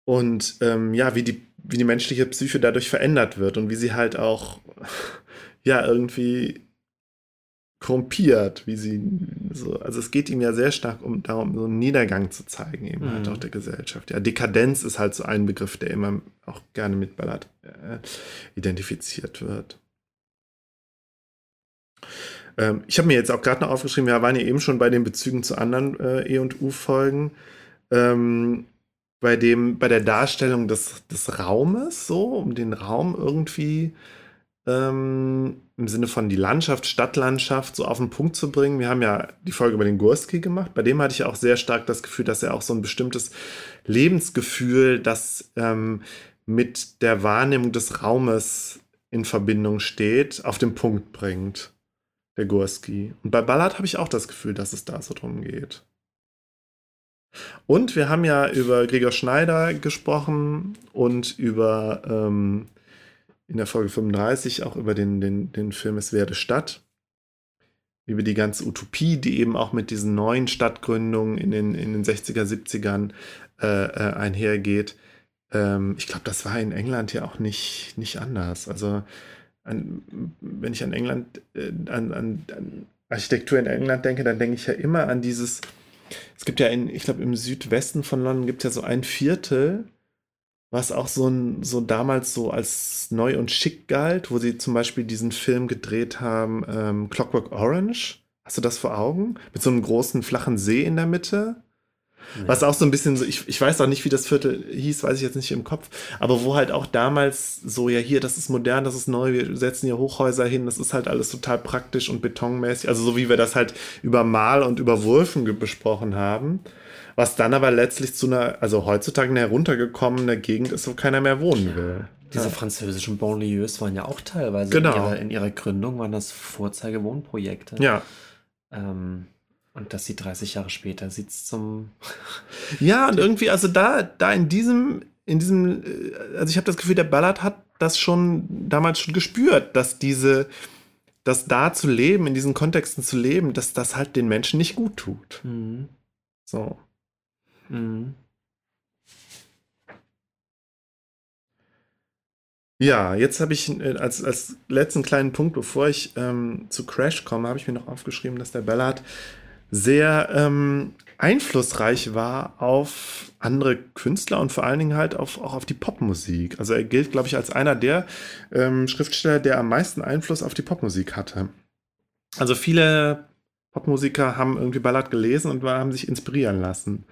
Und ähm, ja, wie die, wie die menschliche Psyche dadurch verändert wird und wie sie halt auch (laughs) ja irgendwie korrumpiert, wie sie so, also es geht ihm ja sehr stark um darum, so einen Niedergang zu zeigen, eben halt mhm. halt auch der Gesellschaft. Ja, Dekadenz ist halt so ein Begriff, der immer auch gerne mit Ballard äh, identifiziert wird. Ähm, ich habe mir jetzt auch gerade noch aufgeschrieben, wir waren ja eben schon bei den Bezügen zu anderen äh, E und U-Folgen. Ähm, bei dem, bei der Darstellung des, des Raumes, so, um den Raum irgendwie ähm, im Sinne von die Landschaft, Stadtlandschaft so auf den Punkt zu bringen. Wir haben ja die Folge über den Gurski gemacht. Bei dem hatte ich auch sehr stark das Gefühl, dass er auch so ein bestimmtes Lebensgefühl, das ähm, mit der Wahrnehmung des Raumes in Verbindung steht, auf den Punkt bringt. Der Gurski. Und bei Ballard habe ich auch das Gefühl, dass es da so drum geht. Und wir haben ja über Gregor Schneider gesprochen und über ähm, in der Folge 35 auch über den, den, den Film Es werde Stadt, über die ganze Utopie, die eben auch mit diesen neuen Stadtgründungen in den, in den 60er, 70ern äh, äh, einhergeht. Ähm, ich glaube, das war in England ja auch nicht, nicht anders. Also an, wenn ich an England, äh, an, an, an Architektur in England denke, dann denke ich ja immer an dieses, es gibt ja in, ich glaube, im Südwesten von London gibt es ja so ein Viertel, was auch so, ein, so damals so als neu und schick galt, wo sie zum Beispiel diesen Film gedreht haben, ähm, Clockwork Orange. Hast du das vor Augen? Mit so einem großen flachen See in der Mitte. Nee. Was auch so ein bisschen so, ich, ich weiß auch nicht, wie das Viertel hieß, weiß ich jetzt nicht im Kopf, aber wo halt auch damals so, ja, hier, das ist modern, das ist neu, wir setzen hier Hochhäuser hin, das ist halt alles total praktisch und betonmäßig, also so wie wir das halt über Mal und über Wurfen besprochen haben was dann aber letztlich zu einer, also heutzutage eine heruntergekommene Gegend ist, wo keiner mehr wohnen will. Diese ja. französischen Banlieues waren ja auch teilweise genau. in, ihrer, in, ihrer, Gründung waren das Vorzeigewohnprojekte. Ja. Ähm, und dass sie 30 Jahre später sieht zum. (laughs) ja, und irgendwie, also da, da in diesem, in diesem, äh, also ich habe das Gefühl, der Ballard hat das schon damals schon gespürt, dass diese, dass da zu leben, in diesen Kontexten zu leben, dass das halt den Menschen nicht gut tut. Mhm. So. Mhm. Ja, jetzt habe ich äh, als, als letzten kleinen Punkt, bevor ich ähm, zu Crash komme, habe ich mir noch aufgeschrieben, dass der Ballard sehr ähm, einflussreich war auf andere Künstler und vor allen Dingen halt auf, auch auf die Popmusik. Also er gilt, glaube ich, als einer der ähm, Schriftsteller, der am meisten Einfluss auf die Popmusik hatte. Also viele Popmusiker haben irgendwie Ballard gelesen und haben sich inspirieren lassen.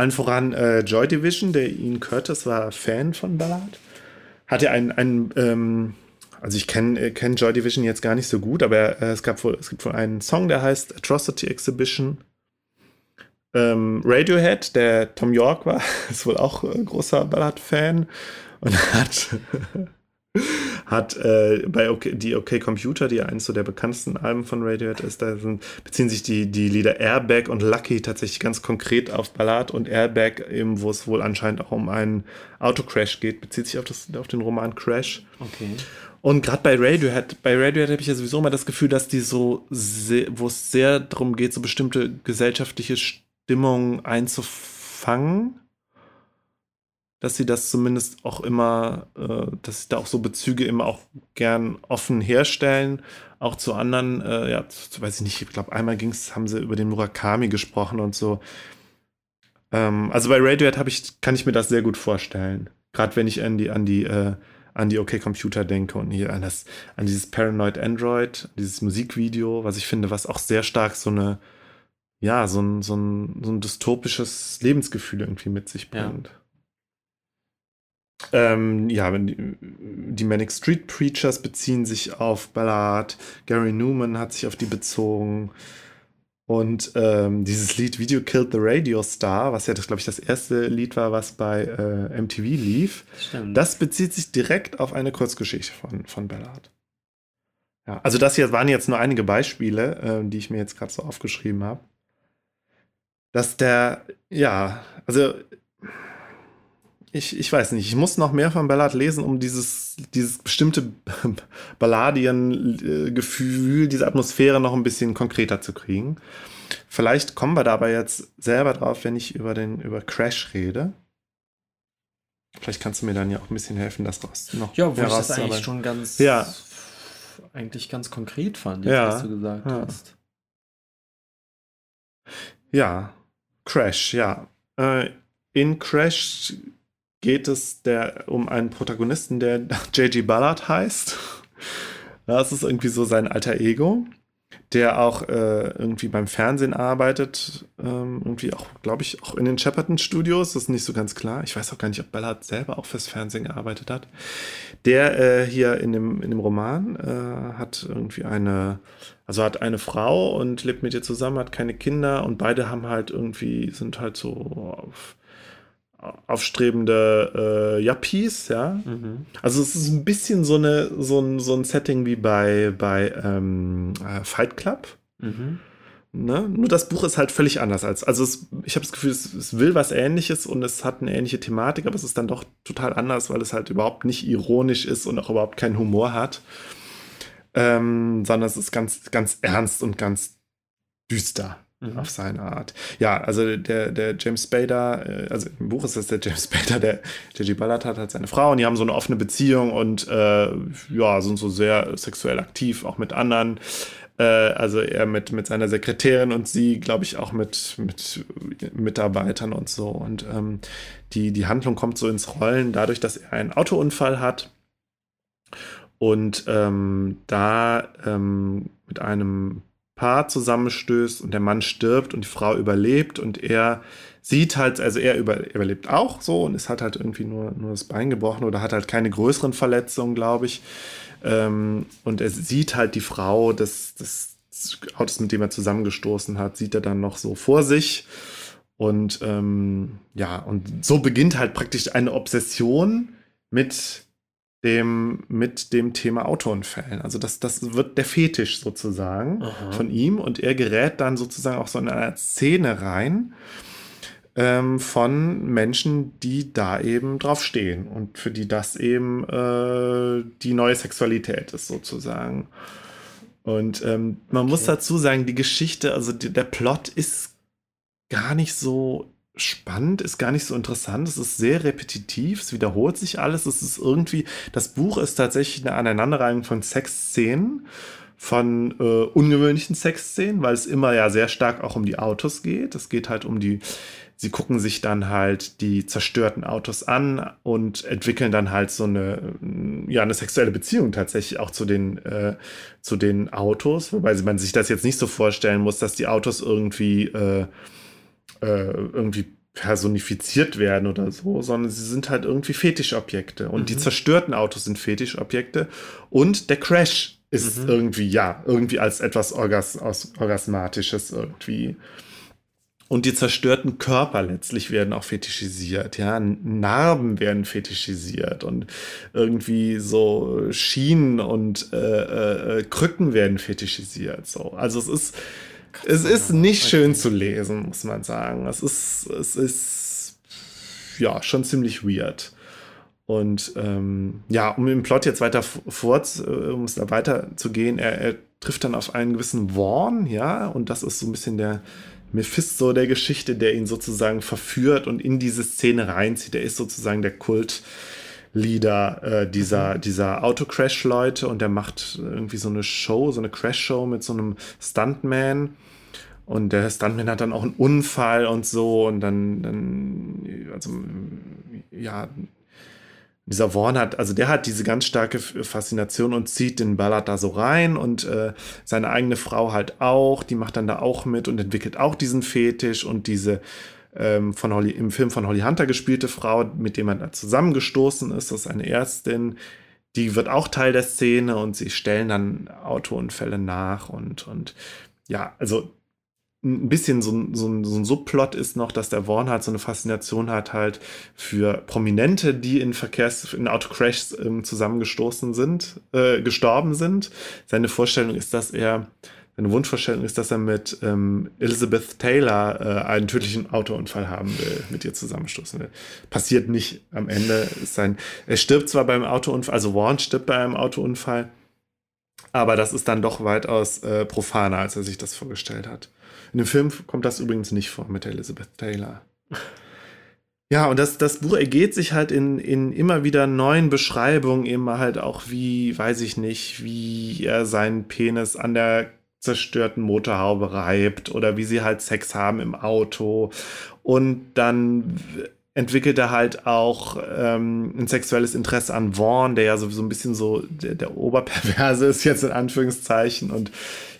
Allen voran äh, Joy Division, der Ian Curtis war Fan von Ballard. Hatte einen, einen ähm, also ich kenne äh, kenn Joy Division jetzt gar nicht so gut, aber äh, es, gab wohl, es gibt wohl einen Song, der heißt Atrocity Exhibition. Ähm, Radiohead, der Tom York war, (laughs) ist wohl auch äh, großer Ballard-Fan und hat (laughs) hat äh, bei OK, die OK Computer, die ja eines so der bekanntesten Alben von Radiohead ist, da sind, beziehen sich die, die Lieder Airbag und Lucky tatsächlich ganz konkret auf Ballad und Airbag, eben, wo es wohl anscheinend auch um einen Autocrash geht, bezieht sich auf, das, auf den Roman Crash. Okay. Und gerade bei Radiohead, bei Radiohead habe ich ja sowieso immer das Gefühl, dass die so, wo es sehr darum geht, so bestimmte gesellschaftliche Stimmungen einzufangen dass sie das zumindest auch immer, äh, dass sie da auch so Bezüge immer auch gern offen herstellen, auch zu anderen, äh, ja, zu, weiß ich nicht, ich glaube, einmal ging's, haben sie über den Murakami gesprochen und so. Ähm, also bei Radiohead ich, kann ich mir das sehr gut vorstellen. Gerade wenn ich an die, an die, äh, an die OK Computer denke und hier an, das, an dieses Paranoid Android, dieses Musikvideo, was ich finde, was auch sehr stark so eine, ja, so ein, so ein, so ein dystopisches Lebensgefühl irgendwie mit sich bringt. Ja. Ähm, ja, die, die Manic Street Preachers beziehen sich auf Ballard, Gary Newman hat sich auf die bezogen. Und ähm, dieses Lied Video Killed the Radio Star, was ja, das glaube ich, das erste Lied war, was bei äh, MTV lief, Stimmt. das bezieht sich direkt auf eine Kurzgeschichte von, von Ballard. Ja, also das hier waren jetzt nur einige Beispiele, äh, die ich mir jetzt gerade so aufgeschrieben habe. Dass der, ja, also ich, ich weiß nicht, ich muss noch mehr von Ballard lesen, um dieses, dieses bestimmte (laughs) Balladien-Gefühl, diese Atmosphäre noch ein bisschen konkreter zu kriegen. Vielleicht kommen wir dabei jetzt selber drauf, wenn ich über den über Crash rede. Vielleicht kannst du mir dann ja auch ein bisschen helfen, das raus noch. Ja, wo ich das eigentlich schon ganz ja. eigentlich ganz konkret fand, jetzt, ja. was du gesagt ja. hast. Ja, Crash, ja. Äh, in Crash geht es der, um einen Protagonisten, der (laughs) J.G. Ballard heißt. Das ist irgendwie so sein alter Ego, der auch äh, irgendwie beim Fernsehen arbeitet. Ähm, irgendwie auch, glaube ich, auch in den Shepperton Studios. Das ist nicht so ganz klar. Ich weiß auch gar nicht, ob Ballard selber auch fürs Fernsehen gearbeitet hat. Der äh, hier in dem, in dem Roman äh, hat irgendwie eine, also hat eine Frau und lebt mit ihr zusammen, hat keine Kinder und beide haben halt irgendwie, sind halt so auf aufstrebende äh, Yuppies, ja. Mhm. Also es ist ein bisschen so, eine, so, ein, so ein Setting wie bei, bei ähm, äh, Fight Club. Mhm. Ne? Nur das Buch ist halt völlig anders als. Also es, ich habe das Gefühl, es, es, will was ähnliches und es hat eine ähnliche Thematik, aber es ist dann doch total anders, weil es halt überhaupt nicht ironisch ist und auch überhaupt keinen Humor hat. Ähm, sondern es ist ganz, ganz ernst und ganz düster mhm. auf seine Art. Ja, also der, der James Spader, äh, also im Buch ist das der James (laughs) Spader, der J.G. Ballard hat halt seine Frau und die haben so eine offene Beziehung und äh, ja, sind so sehr sexuell aktiv, auch mit anderen. Äh, also er mit, mit seiner Sekretärin und sie, glaube ich, auch mit, mit Mitarbeitern und so. Und ähm, die, die Handlung kommt so ins Rollen dadurch, dass er einen Autounfall hat und ähm, da ähm, mit einem Paar zusammenstößt und der Mann stirbt und die Frau überlebt und er sieht halt, also er über, überlebt auch so und es hat halt irgendwie nur, nur das Bein gebrochen oder hat halt keine größeren Verletzungen, glaube ich. Ähm, und er sieht halt die Frau des, des Autos, mit dem er zusammengestoßen hat, sieht er dann noch so vor sich. Und ähm, ja, und so beginnt halt praktisch eine Obsession mit dem, mit dem Thema Autounfällen. Also das, das wird der Fetisch sozusagen Aha. von ihm und er gerät dann sozusagen auch so in eine Szene rein ähm, von Menschen, die da eben drauf stehen und für die das eben äh, die neue Sexualität ist sozusagen. Und ähm, man okay. muss dazu sagen, die Geschichte, also die, der Plot ist gar nicht so spannend, ist gar nicht so interessant. Es ist sehr repetitiv, es wiederholt sich alles. Es ist irgendwie, das Buch ist tatsächlich eine Aneinanderreihung von Sexszenen, von äh, ungewöhnlichen Sexszenen, weil es immer ja sehr stark auch um die Autos geht. Es geht halt um die, sie gucken sich dann halt die zerstörten Autos an und entwickeln dann halt so eine, ja, eine sexuelle Beziehung tatsächlich auch zu den, äh, zu den Autos, wobei man sich das jetzt nicht so vorstellen muss, dass die Autos irgendwie äh, äh, irgendwie personifiziert werden oder so, sondern sie sind halt irgendwie Fetischobjekte. Und mhm. die zerstörten Autos sind Fetischobjekte. Und der Crash ist mhm. irgendwie, ja, irgendwie als etwas Orgas Orgasmatisches irgendwie. Und die zerstörten Körper letztlich werden auch fetischisiert, ja. Narben werden fetischisiert und irgendwie so Schienen und äh, äh, Krücken werden fetischisiert. So. Also es ist, es ist nicht schön zu lesen, muss man sagen. Es ist, es ist ja schon ziemlich weird. Und ähm, ja, um im Plot jetzt weiter vor, äh, um es da weiter zu gehen, er, er, trifft dann auf einen gewissen Worn, ja, und das ist so ein bisschen der Mephisto der Geschichte, der ihn sozusagen verführt und in diese Szene reinzieht. Er ist sozusagen der Kult Leader äh, dieser, mhm. dieser Autocrash-Leute und der macht irgendwie so eine Show, so eine Crash-Show mit so einem Stuntman. Und der Stuntman hat dann auch einen Unfall und so und dann, dann also, ja, dieser Warren hat, also der hat diese ganz starke Faszination und zieht den Ballard da so rein und äh, seine eigene Frau halt auch, die macht dann da auch mit und entwickelt auch diesen Fetisch und diese ähm, von Holly, im Film von Holly Hunter gespielte Frau, mit dem er da zusammengestoßen ist, das ist eine Ärztin, die wird auch Teil der Szene und sie stellen dann Autounfälle nach und, und ja, also ein bisschen so, ein, so, so ein Subplot ist noch, dass der Warren halt so eine Faszination hat halt für Prominente, die in Verkehrs-, in Autocrashs ähm, zusammengestoßen sind, äh, gestorben sind. Seine Vorstellung ist, dass er, seine Wunschvorstellung ist, dass er mit ähm, Elizabeth Taylor äh, einen tödlichen Autounfall haben will, mit ihr zusammenstoßen will. Passiert nicht am Ende. Sein, er stirbt zwar beim Autounfall, also Warren stirbt bei einem Autounfall, aber das ist dann doch weitaus äh, profaner, als er sich das vorgestellt hat. In dem Film kommt das übrigens nicht vor mit Elizabeth Taylor. Ja, und das, das Buch ergeht sich halt in, in immer wieder neuen Beschreibungen, immer halt auch wie, weiß ich nicht, wie er seinen Penis an der zerstörten Motorhaube reibt oder wie sie halt Sex haben im Auto. Und dann entwickelt er halt auch ähm, ein sexuelles Interesse an Vaughn, der ja sowieso ein bisschen so der, der Oberperverse (laughs) ist, jetzt in Anführungszeichen. Und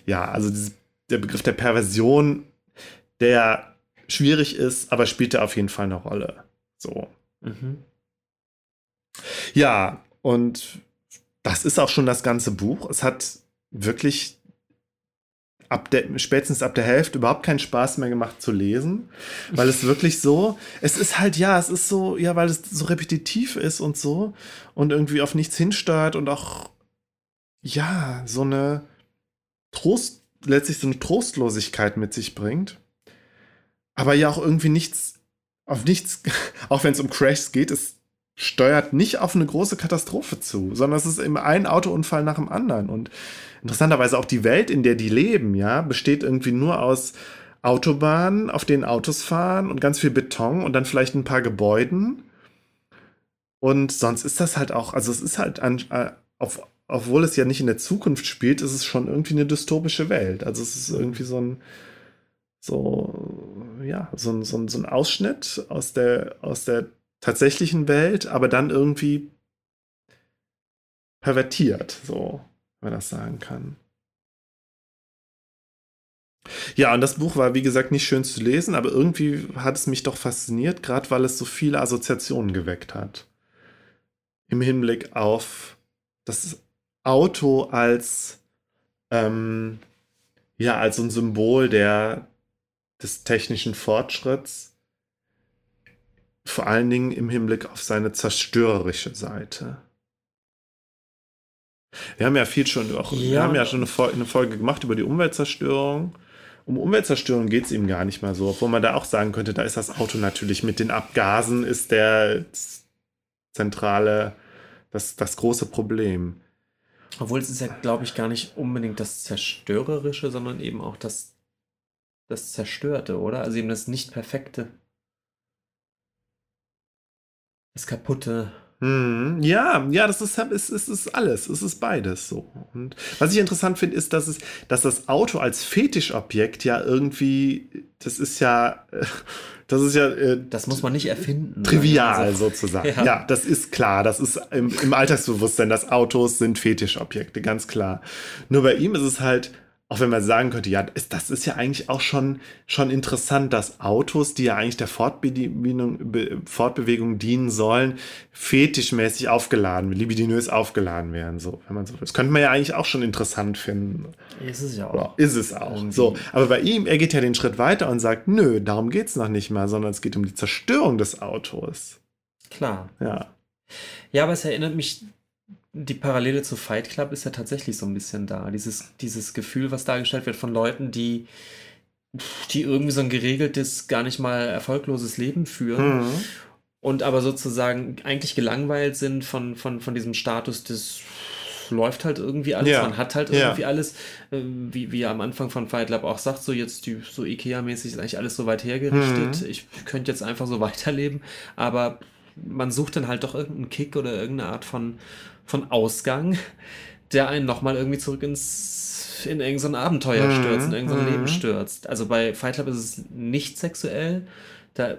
ja, also dieses der Begriff der Perversion, der schwierig ist, aber spielt da auf jeden Fall eine Rolle. So. Mhm. Ja, und das ist auch schon das ganze Buch. Es hat wirklich ab der, spätestens ab der Hälfte überhaupt keinen Spaß mehr gemacht zu lesen, weil es wirklich so, es ist halt, ja, es ist so, ja, weil es so repetitiv ist und so und irgendwie auf nichts hinsteuert und auch, ja, so eine Trost, letztlich so eine Trostlosigkeit mit sich bringt. Aber ja auch irgendwie nichts, auf nichts, (laughs) auch wenn es um Crashs geht, es steuert nicht auf eine große Katastrophe zu, sondern es ist eben ein Autounfall nach dem anderen. Und interessanterweise auch die Welt, in der die leben, ja, besteht irgendwie nur aus Autobahnen, auf denen Autos fahren und ganz viel Beton und dann vielleicht ein paar Gebäuden. Und sonst ist das halt auch, also es ist halt an, äh, auf obwohl es ja nicht in der Zukunft spielt, ist es schon irgendwie eine dystopische Welt. Also es ist irgendwie so ein, so, ja, so ein, so ein, so ein Ausschnitt aus der, aus der tatsächlichen Welt, aber dann irgendwie pervertiert, so, wenn man das sagen kann. Ja, und das Buch war, wie gesagt, nicht schön zu lesen, aber irgendwie hat es mich doch fasziniert, gerade weil es so viele Assoziationen geweckt hat. Im Hinblick auf das Auto als ähm, ja als ein Symbol der des technischen Fortschritts, vor allen Dingen im Hinblick auf seine zerstörerische Seite. Wir haben ja viel schon auch, ja. wir haben ja schon eine Folge, eine Folge gemacht über die Umweltzerstörung. Um Umweltzerstörung geht es ihm gar nicht mal so, obwohl man da auch sagen könnte, da ist das Auto natürlich mit den Abgasen, ist der zentrale, das, das große Problem. Obwohl es ist ja, glaube ich, gar nicht unbedingt das Zerstörerische, sondern eben auch das, das Zerstörte, oder? Also eben das Nicht-Perfekte. Das Kaputte. Hm, ja, ja, das ist, es ist, ist alles. Es ist beides so. Und was ich interessant finde, ist, dass, es, dass das Auto als Fetischobjekt ja irgendwie, das ist ja, (laughs) das ist ja. Äh, das muss man nicht erfinden. Trivial also, sozusagen. Ja. ja. das ist klar. Das ist im, im Alltagsbewusstsein, dass Autos sind Fetischobjekte, ganz klar. Nur bei ihm ist es halt auch wenn man sagen könnte, ja, das ist ja eigentlich auch schon, schon interessant, dass Autos, die ja eigentlich der Fortbewegung, Fortbewegung dienen sollen, fetischmäßig aufgeladen, libidinös aufgeladen werden. So, wenn man so Das könnte man ja eigentlich auch schon interessant finden. Ist es ja auch. Oder ist es auch. So, aber bei ihm, er geht ja den Schritt weiter und sagt, nö, darum geht es noch nicht mal, sondern es geht um die Zerstörung des Autos. Klar. Ja. Ja, aber es erinnert mich die Parallele zu Fight Club ist ja tatsächlich so ein bisschen da. Dieses, dieses Gefühl, was dargestellt wird von Leuten, die, die irgendwie so ein geregeltes, gar nicht mal erfolgloses Leben führen. Mhm. Und aber sozusagen eigentlich gelangweilt sind von, von, von diesem Status des läuft halt irgendwie alles, ja. man hat halt irgendwie ja. alles, äh, wie, wie er am Anfang von Fight Club auch sagt, so jetzt die, so Ikea-mäßig ist eigentlich alles so weit hergerichtet. Mhm. Ich könnte jetzt einfach so (laughs) weiterleben, aber man sucht dann halt doch irgendeinen Kick oder irgendeine Art von, von Ausgang, der einen nochmal irgendwie zurück ins in irgendein Abenteuer mhm. stürzt, in irgendein mhm. Leben stürzt. Also bei Fight Club ist es nicht sexuell. Da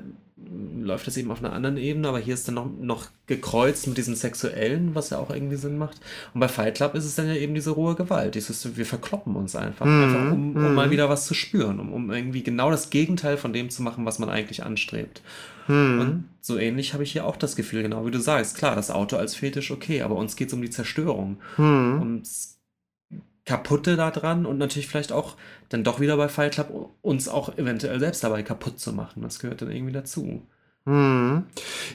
läuft das eben auf einer anderen Ebene, aber hier ist dann noch, noch gekreuzt mit diesem Sexuellen, was ja auch irgendwie Sinn macht. Und bei Fight Club ist es dann ja eben diese rohe Gewalt. Dieses, wir verkloppen uns einfach, mm, einfach um, um mm. mal wieder was zu spüren, um, um irgendwie genau das Gegenteil von dem zu machen, was man eigentlich anstrebt. Mm. Und so ähnlich habe ich hier auch das Gefühl, genau wie du sagst. Klar, das Auto als Fetisch, okay, aber uns geht es um die Zerstörung. Mm. Ums Kaputte daran und natürlich vielleicht auch dann doch wieder bei Fight Club uns auch eventuell selbst dabei kaputt zu machen. Das gehört dann irgendwie dazu. Hm.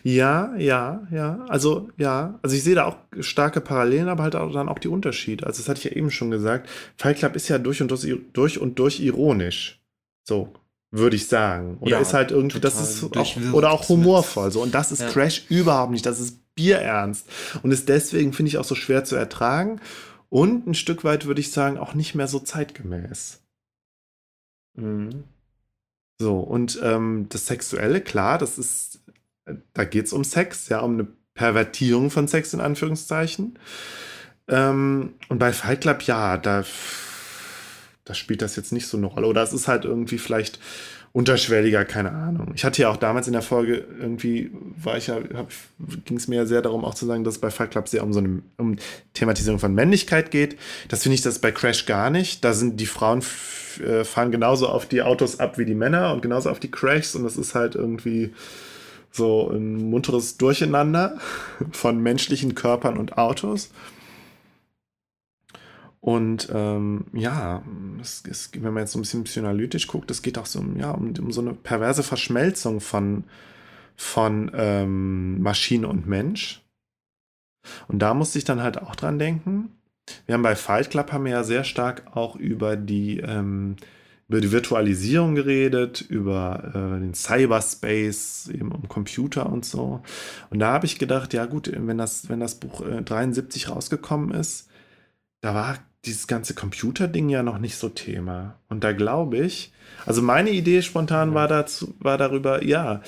Ja, ja, ja. Also, ja. Also, ich sehe da auch starke Parallelen, aber halt auch dann auch die Unterschiede. Also, das hatte ich ja eben schon gesagt. Fight Club ist ja durch und durch, durch, und durch ironisch. So, würde ich sagen. Oder ja, ist halt irgendwie, das ist auch, oder auch humorvoll. So. Und das ist ja. Crash überhaupt nicht. Das ist bierernst. Und ist deswegen, finde ich, auch so schwer zu ertragen und ein Stück weit würde ich sagen auch nicht mehr so zeitgemäß. Mhm. So, und ähm, das Sexuelle, klar, das ist, da geht es um Sex, ja, um eine Pervertierung von Sex in Anführungszeichen. Ähm, und bei Fight Club, ja, da, da spielt das jetzt nicht so eine Rolle. Oder es ist halt irgendwie vielleicht unterschwelliger, keine Ahnung. Ich hatte ja auch damals in der Folge irgendwie, war ich ja, ging es mir ja sehr darum auch zu sagen, dass es bei Fight Club sehr um so eine um Thematisierung von Männlichkeit geht. Das finde ich das bei Crash gar nicht. Da sind die Frauen äh, fahren genauso auf die Autos ab wie die Männer und genauso auf die Crashs und das ist halt irgendwie so ein munteres Durcheinander (laughs) von menschlichen Körpern und Autos. Und ähm, ja, es, es, wenn man jetzt so ein bisschen psychoanalytisch guckt, es geht auch so ja, um, um so eine perverse Verschmelzung von, von ähm, Maschine und Mensch. Und da musste ich dann halt auch dran denken. Wir haben bei Fight Club haben wir ja sehr stark auch über die, ähm, über die Virtualisierung geredet, über äh, den Cyberspace, eben um Computer und so. Und da habe ich gedacht, ja gut, wenn das, wenn das Buch äh, 73 rausgekommen ist, da war dieses ganze Computerding ja noch nicht so Thema. Und da glaube ich, also meine Idee spontan war, dazu, war darüber, ja,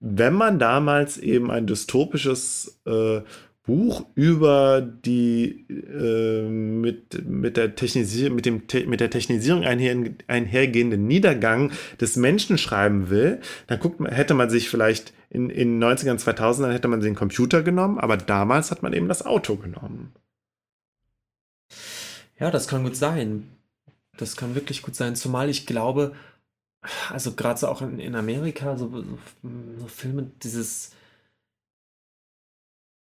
wenn man damals eben ein dystopisches äh, Buch über die äh, mit, mit, der Technisierung, mit, dem, mit der Technisierung einher, einhergehenden Niedergang des Menschen schreiben will, dann guckt man, hätte man sich vielleicht in, in 90ern, 2000ern hätte man den Computer genommen, aber damals hat man eben das Auto genommen. Ja, das kann gut sein. Das kann wirklich gut sein. Zumal ich glaube, also gerade so auch in, in Amerika, so, so, so Filme, dieses,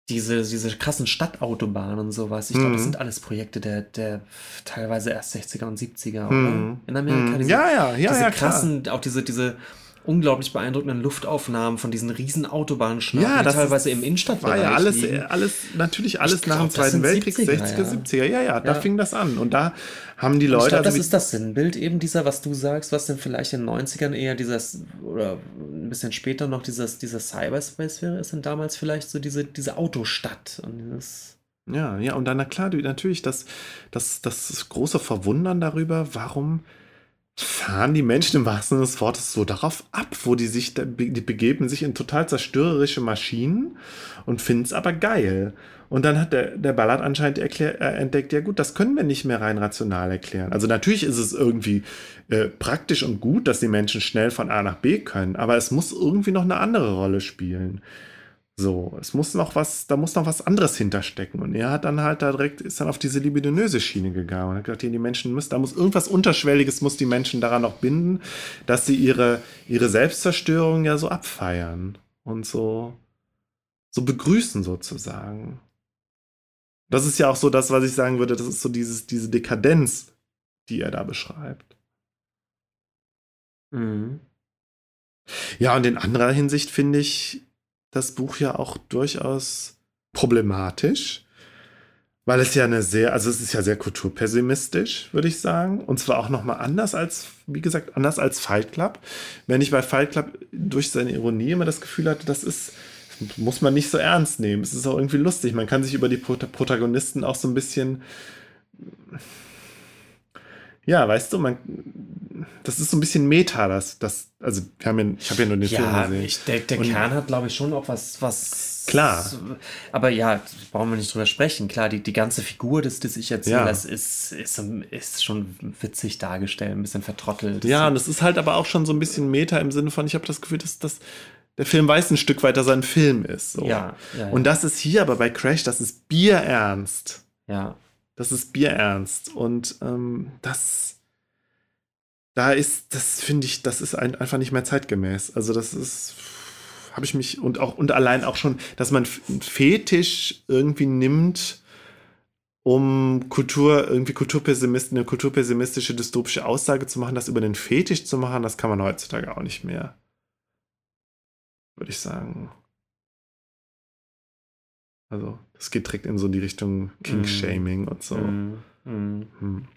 diese, diese krassen Stadtautobahnen und sowas. Ich glaube, das mhm. sind alles Projekte der, der teilweise erst 60er und 70er, oder? Mhm. In Amerika. Mhm. Diese, ja, ja, ja. Diese krassen, auch diese, diese unglaublich beeindruckenden Luftaufnahmen von diesen riesen Autobahnschnappen, ja, das teilweise ist, im Innenstadtbereich war ja alles, liegen. alles natürlich alles ich nach glaub, dem Zweiten Weltkrieg, 70er, 60er, ja. 70er. Ja, ja, ja, da fing das an. Und da haben die Leute. Ich glaube, also das ist das Sinnbild eben dieser, was du sagst, was denn vielleicht in den 90ern eher dieses, oder ein bisschen später noch dieses, dieser Cyberspace wäre, ist denn damals vielleicht so diese, diese Autostadt und dieses. Ja, ja, und dann, na klar, natürlich das, das, das große Verwundern darüber, warum fahren die Menschen im wahrsten Sinne des Wortes so darauf ab, wo die sich, die begeben sich in total zerstörerische Maschinen und finden es aber geil. Und dann hat der, der Ballard anscheinend erklär, äh, entdeckt, ja gut, das können wir nicht mehr rein rational erklären. Also natürlich ist es irgendwie äh, praktisch und gut, dass die Menschen schnell von A nach B können, aber es muss irgendwie noch eine andere Rolle spielen. So, es muss noch was, da muss noch was anderes hinterstecken. Und er hat dann halt da direkt, ist dann auf diese libidinöse Schiene gegangen und hat gesagt, die Menschen müssen, da muss irgendwas Unterschwelliges muss die Menschen daran noch binden, dass sie ihre, ihre Selbstzerstörung ja so abfeiern und so, so begrüßen sozusagen. Das ist ja auch so das, was ich sagen würde, das ist so dieses, diese Dekadenz, die er da beschreibt. Mhm. Ja, und in anderer Hinsicht finde ich, das Buch ja auch durchaus problematisch, weil es ja eine sehr, also es ist ja sehr kulturpessimistisch, würde ich sagen. Und zwar auch nochmal anders als, wie gesagt, anders als Fight Club. Wenn ich bei Fight Club durch seine Ironie immer das Gefühl hatte, das ist, muss man nicht so ernst nehmen. Es ist auch irgendwie lustig. Man kann sich über die Protagonisten auch so ein bisschen ja, weißt du, man, das ist so ein bisschen Meta, das, das, also wir haben ja, ich habe ja nur den ja, Film gesehen. Ich, der, der Kern hat, glaube ich, schon auch was, was. Klar. Aber ja, brauchen wir nicht drüber sprechen. Klar, die, die ganze Figur des, des Ich-Erzählers ja. ist, ist, ist schon witzig dargestellt, ein bisschen vertrottelt. Ja, und es ist halt aber auch schon so ein bisschen Meta im Sinne von, ich habe das Gefühl, dass das der Film weiß ein Stück weit, dass er ein Film ist. So. Ja, ja, ja. Und das ist hier aber bei Crash, das ist bierernst. Ja. Das ist bierernst. Und ähm, das, da ist, das finde ich, das ist ein, einfach nicht mehr zeitgemäß. Also das ist, habe ich mich, und auch, und allein auch schon, dass man einen Fetisch irgendwie nimmt, um Kultur, irgendwie Kulturpessimisten, eine kulturpessimistische, dystopische Aussage zu machen, das über den Fetisch zu machen, das kann man heutzutage auch nicht mehr würde ich sagen. Also, das geht direkt in so die Richtung King-Shaming mm. und so. Mm. Mm.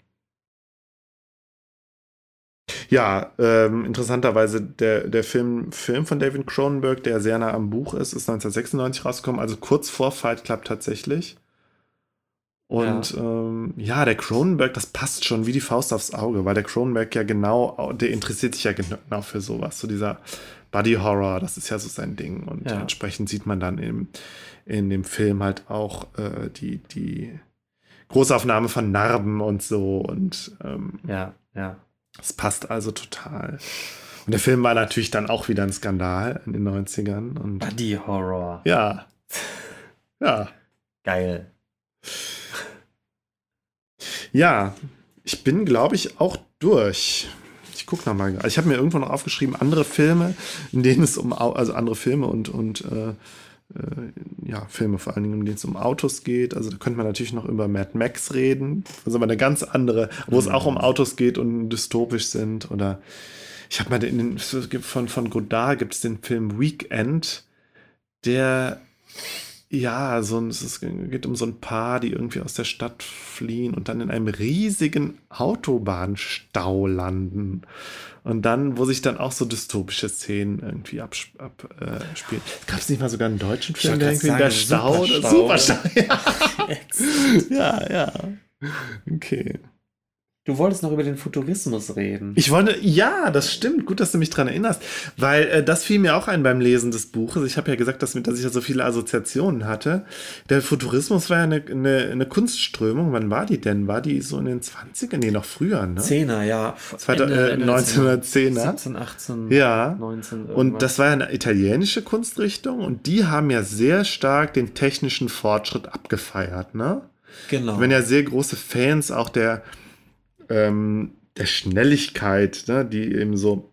Ja, ähm, interessanterweise der, der Film, Film von David Cronenberg, der sehr nah am Buch ist, ist 1996 rausgekommen, also kurz vor Fight Club tatsächlich. Und ja. Ähm, ja, der Cronenberg, das passt schon wie die Faust aufs Auge, weil der Cronenberg ja genau, der interessiert sich ja genau für sowas, so dieser Body Horror, das ist ja so sein Ding. Und ja. entsprechend sieht man dann im, in dem Film halt auch äh, die, die Großaufnahme von Narben und so. Und ähm, ja, ja. Es passt also total. Und der Film war natürlich dann auch wieder ein Skandal in den 90ern. Und Body Horror. Ja. Ja. Geil. Ja, ich bin, glaube ich, auch durch ich gucke nochmal. Also ich habe mir irgendwo noch aufgeschrieben, andere Filme, in denen es um, also andere Filme und, und äh, äh, ja, Filme vor allen Dingen, in denen es um Autos geht. Also da könnte man natürlich noch über Mad Max reden. Das ist aber eine ganz andere, wo es auch um Autos geht und dystopisch sind. Oder ich habe mal den, von, von Godard gibt es den Film Weekend, der ja, so ein, es geht um so ein Paar, die irgendwie aus der Stadt fliehen und dann in einem riesigen Autobahnstau landen. Und dann, wo sich dann auch so dystopische Szenen irgendwie abspielen. Ab, äh, Gab es nicht mal sogar einen deutschen Film, der irgendwie sagen, der Stau oder Superstau? (laughs) Ja. (laughs) ja, ja. Okay. Du wolltest noch über den Futurismus reden. Ich wollte, ja, das stimmt. Gut, dass du mich daran erinnerst. Weil äh, das fiel mir auch ein beim Lesen des Buches. Ich habe ja gesagt, dass, dass ich ja so viele Assoziationen hatte. Der Futurismus war ja eine, eine, eine, Kunstströmung. Wann war die denn? War die so in den 20ern? Nee, noch früher, ne? Zehner, ja. Ende, äh, Ende 1910er. 17, 18, ja. 19. Irgendwas. Und das war ja eine italienische Kunstrichtung. Und die haben ja sehr stark den technischen Fortschritt abgefeiert, ne? Genau. Wenn ja sehr große Fans auch der ähm, der Schnelligkeit, ne, die eben so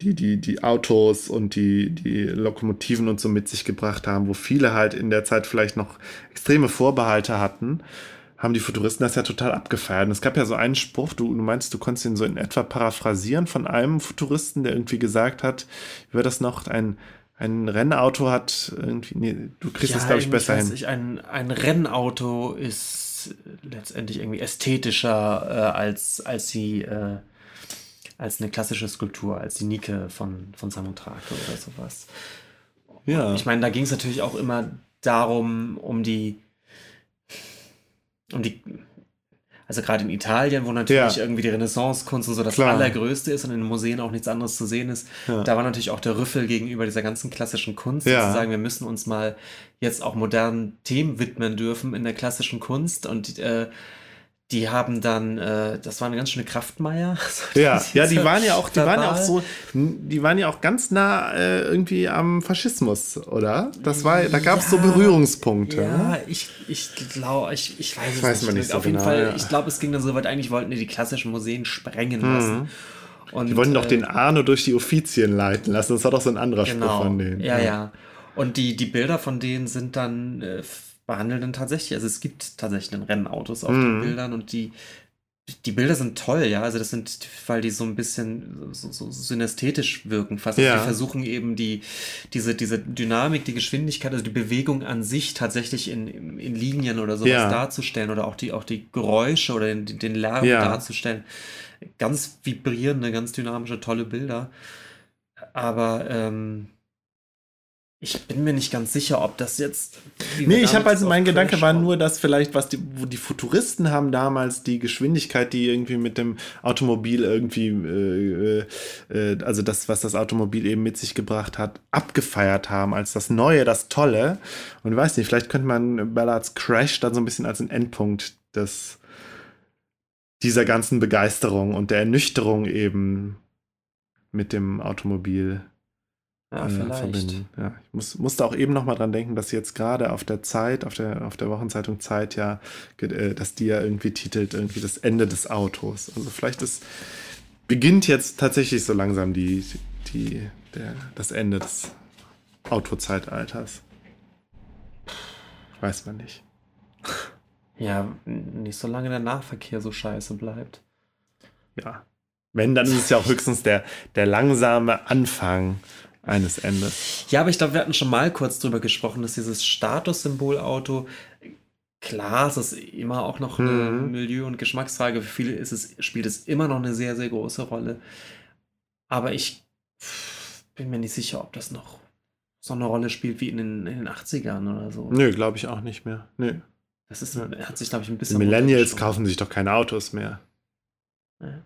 die, die, die Autos und die, die Lokomotiven und so mit sich gebracht haben, wo viele halt in der Zeit vielleicht noch extreme Vorbehalte hatten, haben die Futuristen das ja total abgefeiert. Und es gab ja so einen Spruch, du, du meinst, du konntest ihn so in etwa paraphrasieren von einem Futuristen, der irgendwie gesagt hat, wie war das noch, ein, ein Rennauto hat irgendwie, nee, du kriegst ja, es, glaube ich, besser hin. Ein, ein Rennauto ist letztendlich irgendwie ästhetischer äh, als, als sie äh, als eine klassische Skulptur, als die Nike von, von Samothrake oder sowas. Ja. Und ich meine, da ging es natürlich auch immer darum, um die um die also gerade in Italien, wo natürlich ja. irgendwie die Renaissance-Kunst und so das Klar. Allergrößte ist und in den Museen auch nichts anderes zu sehen ist, ja. da war natürlich auch der Rüffel gegenüber dieser ganzen klassischen Kunst, ja. zu sagen, wir müssen uns mal jetzt auch modernen Themen widmen dürfen in der klassischen Kunst und äh, die haben dann, äh, das war eine ganz schöne Kraftmeier. (laughs) Ja, ja, die waren ja auch, die waren ja auch so, die waren ja auch ganz nah äh, irgendwie am Faschismus, oder? Das war, da gab es ja, so Berührungspunkte. Ja, ne? ich, ich glaube, ich, ich weiß es weiß nicht. Man nicht so Auf jeden genau, Fall, ja. ich glaube, es ging dann so weit, eigentlich wollten die die klassischen Museen sprengen mhm. lassen. Und, die wollten doch äh, den Arno durch die Offizien leiten lassen. Das war doch so ein anderer genau, Spruch von denen. Ja, ja, ja. Und die, die Bilder von denen sind dann äh, behandeln dann tatsächlich, also es gibt tatsächlich Rennautos auf mhm. den Bildern und die, die Bilder sind toll, ja, also das sind, weil die so ein bisschen so, so synästhetisch wirken fast. Also ja. die versuchen eben die, diese, diese Dynamik, die Geschwindigkeit, also die Bewegung an sich tatsächlich in, in Linien oder sowas ja. darzustellen oder auch die, auch die Geräusche oder den, den Lärm ja. darzustellen. Ganz vibrierende, ganz dynamische, tolle Bilder. Aber ähm, ich bin mir nicht ganz sicher, ob das jetzt. Nee, ich habe also mein Gedanke war nur, dass vielleicht, was die, wo die Futuristen haben damals die Geschwindigkeit, die irgendwie mit dem Automobil irgendwie, äh, äh, also das, was das Automobil eben mit sich gebracht hat, abgefeiert haben als das Neue, das Tolle. Und ich weiß nicht, vielleicht könnte man Ballards Crash dann so ein bisschen als ein Endpunkt des dieser ganzen Begeisterung und der Ernüchterung eben mit dem Automobil ja, äh, verbinden. Ja, ich muss, musste auch eben noch mal dran denken, dass jetzt gerade auf der Zeit, auf der, auf der Wochenzeitung Zeit ja, äh, dass die ja irgendwie titelt, irgendwie das Ende des Autos. Also vielleicht ist, beginnt jetzt tatsächlich so langsam die, die, der, das Ende des Autozeitalters. Weiß man nicht. Ja, nicht so lange der Nahverkehr so scheiße bleibt. Ja. Wenn, dann ist es ja auch höchstens der, der langsame Anfang eines Endes. Ja, aber ich glaube, wir hatten schon mal kurz drüber gesprochen, dass dieses Statussymbol-Auto, klar, es ist immer auch noch eine mhm. Milieu- und Geschmacksfrage. Für viele ist es, spielt es immer noch eine sehr, sehr große Rolle. Aber ich bin mir nicht sicher, ob das noch so eine Rolle spielt wie in den, in den 80ern oder so. Nö, glaube ich auch nicht mehr. Nö. Das ist, hat sich, glaube ich, ein bisschen. Die Millennials kaufen sich doch keine Autos mehr. Ja.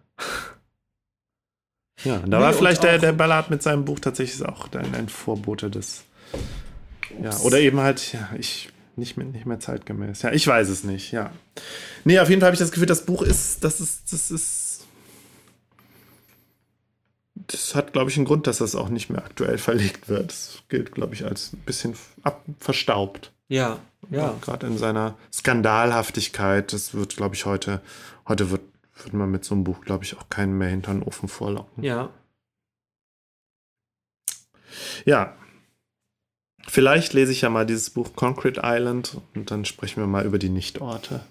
Ja, und da nee, war vielleicht der, der Ballard mit seinem Buch tatsächlich auch ein, ein Vorbote des. Ja, oder eben halt, ja, ich nicht mehr, nicht mehr zeitgemäß. Ja, ich weiß es nicht, ja. Nee, auf jeden Fall habe ich das Gefühl, das Buch ist, das ist, das ist. Das hat, glaube ich, einen Grund, dass das auch nicht mehr aktuell verlegt wird. Das gilt, glaube ich, als ein bisschen ab, verstaubt. Ja, ja. Gerade in seiner Skandalhaftigkeit. Das wird, glaube ich, heute, heute wird würde man mit so einem Buch, glaube ich, auch keinen mehr hinter den Ofen vorlocken. Ja. Ja. Vielleicht lese ich ja mal dieses Buch Concrete Island und dann sprechen wir mal über die Nichtorte.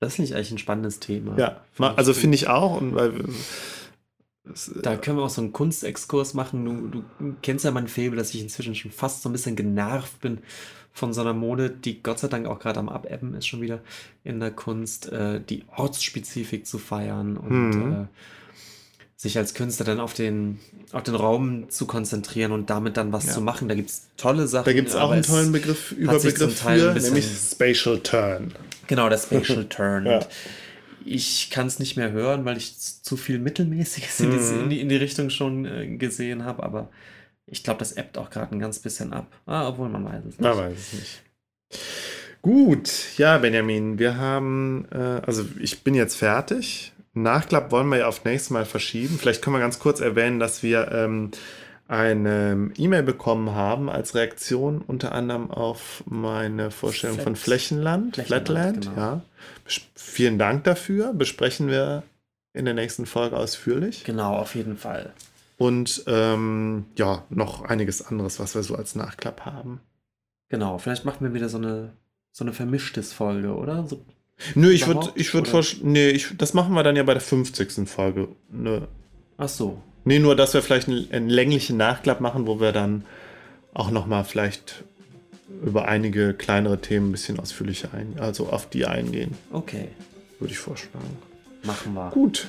Das finde ich eigentlich ein spannendes Thema. Ja, find also finde ich auch. Und weil, da können wir auch so einen Kunstexkurs machen. Du, du kennst ja mein Faible, dass ich inzwischen schon fast so ein bisschen genervt bin von so einer Mode, die Gott sei Dank auch gerade am Abebben ist schon wieder in der Kunst, äh, die Ortsspezifik zu feiern und mhm. äh, sich als Künstler dann auf den, auf den Raum zu konzentrieren und damit dann was ja. zu machen. Da gibt es tolle Sachen. Da gibt es auch einen tollen Begriff, Überbegriff für, nämlich Spatial Turn. Genau, der Spatial (laughs) Turn. ja. Ich kann es nicht mehr hören, weil ich zu viel Mittelmäßiges mhm. in, die, in, die, Richtung schon äh, gesehen habe, aber ich glaube, das ebbt auch gerade ein ganz bisschen ab. Ah, obwohl man weiß es nicht. Man weiß es nicht. Gut, ja, Benjamin, wir haben, äh, also ich bin jetzt fertig. Nachklapp wollen wir ja auf nächstes Mal verschieben. Vielleicht können wir ganz kurz erwähnen, dass wir ähm, eine E-Mail bekommen haben als Reaktion unter anderem auf meine Vorstellung Flat. von Flächenland, Flächenland Flatland. Genau. Ja. Vielen Dank dafür. Besprechen wir in der nächsten Folge ausführlich. Genau, auf jeden Fall. Und ähm, ja, noch einiges anderes, was wir so als Nachklapp haben. Genau, vielleicht machen wir wieder so eine, so eine vermischtes Folge, oder? So Nö, ich würde ich würd vorschlagen, nee, ich, das machen wir dann ja bei der 50. Folge. Ne. Ach so. Nee, nur, dass wir vielleicht einen, einen länglichen Nachklapp machen, wo wir dann auch nochmal vielleicht über einige kleinere Themen ein bisschen ausführlicher ein, also auf die eingehen. Okay. Würde ich vorschlagen. Machen wir. Gut.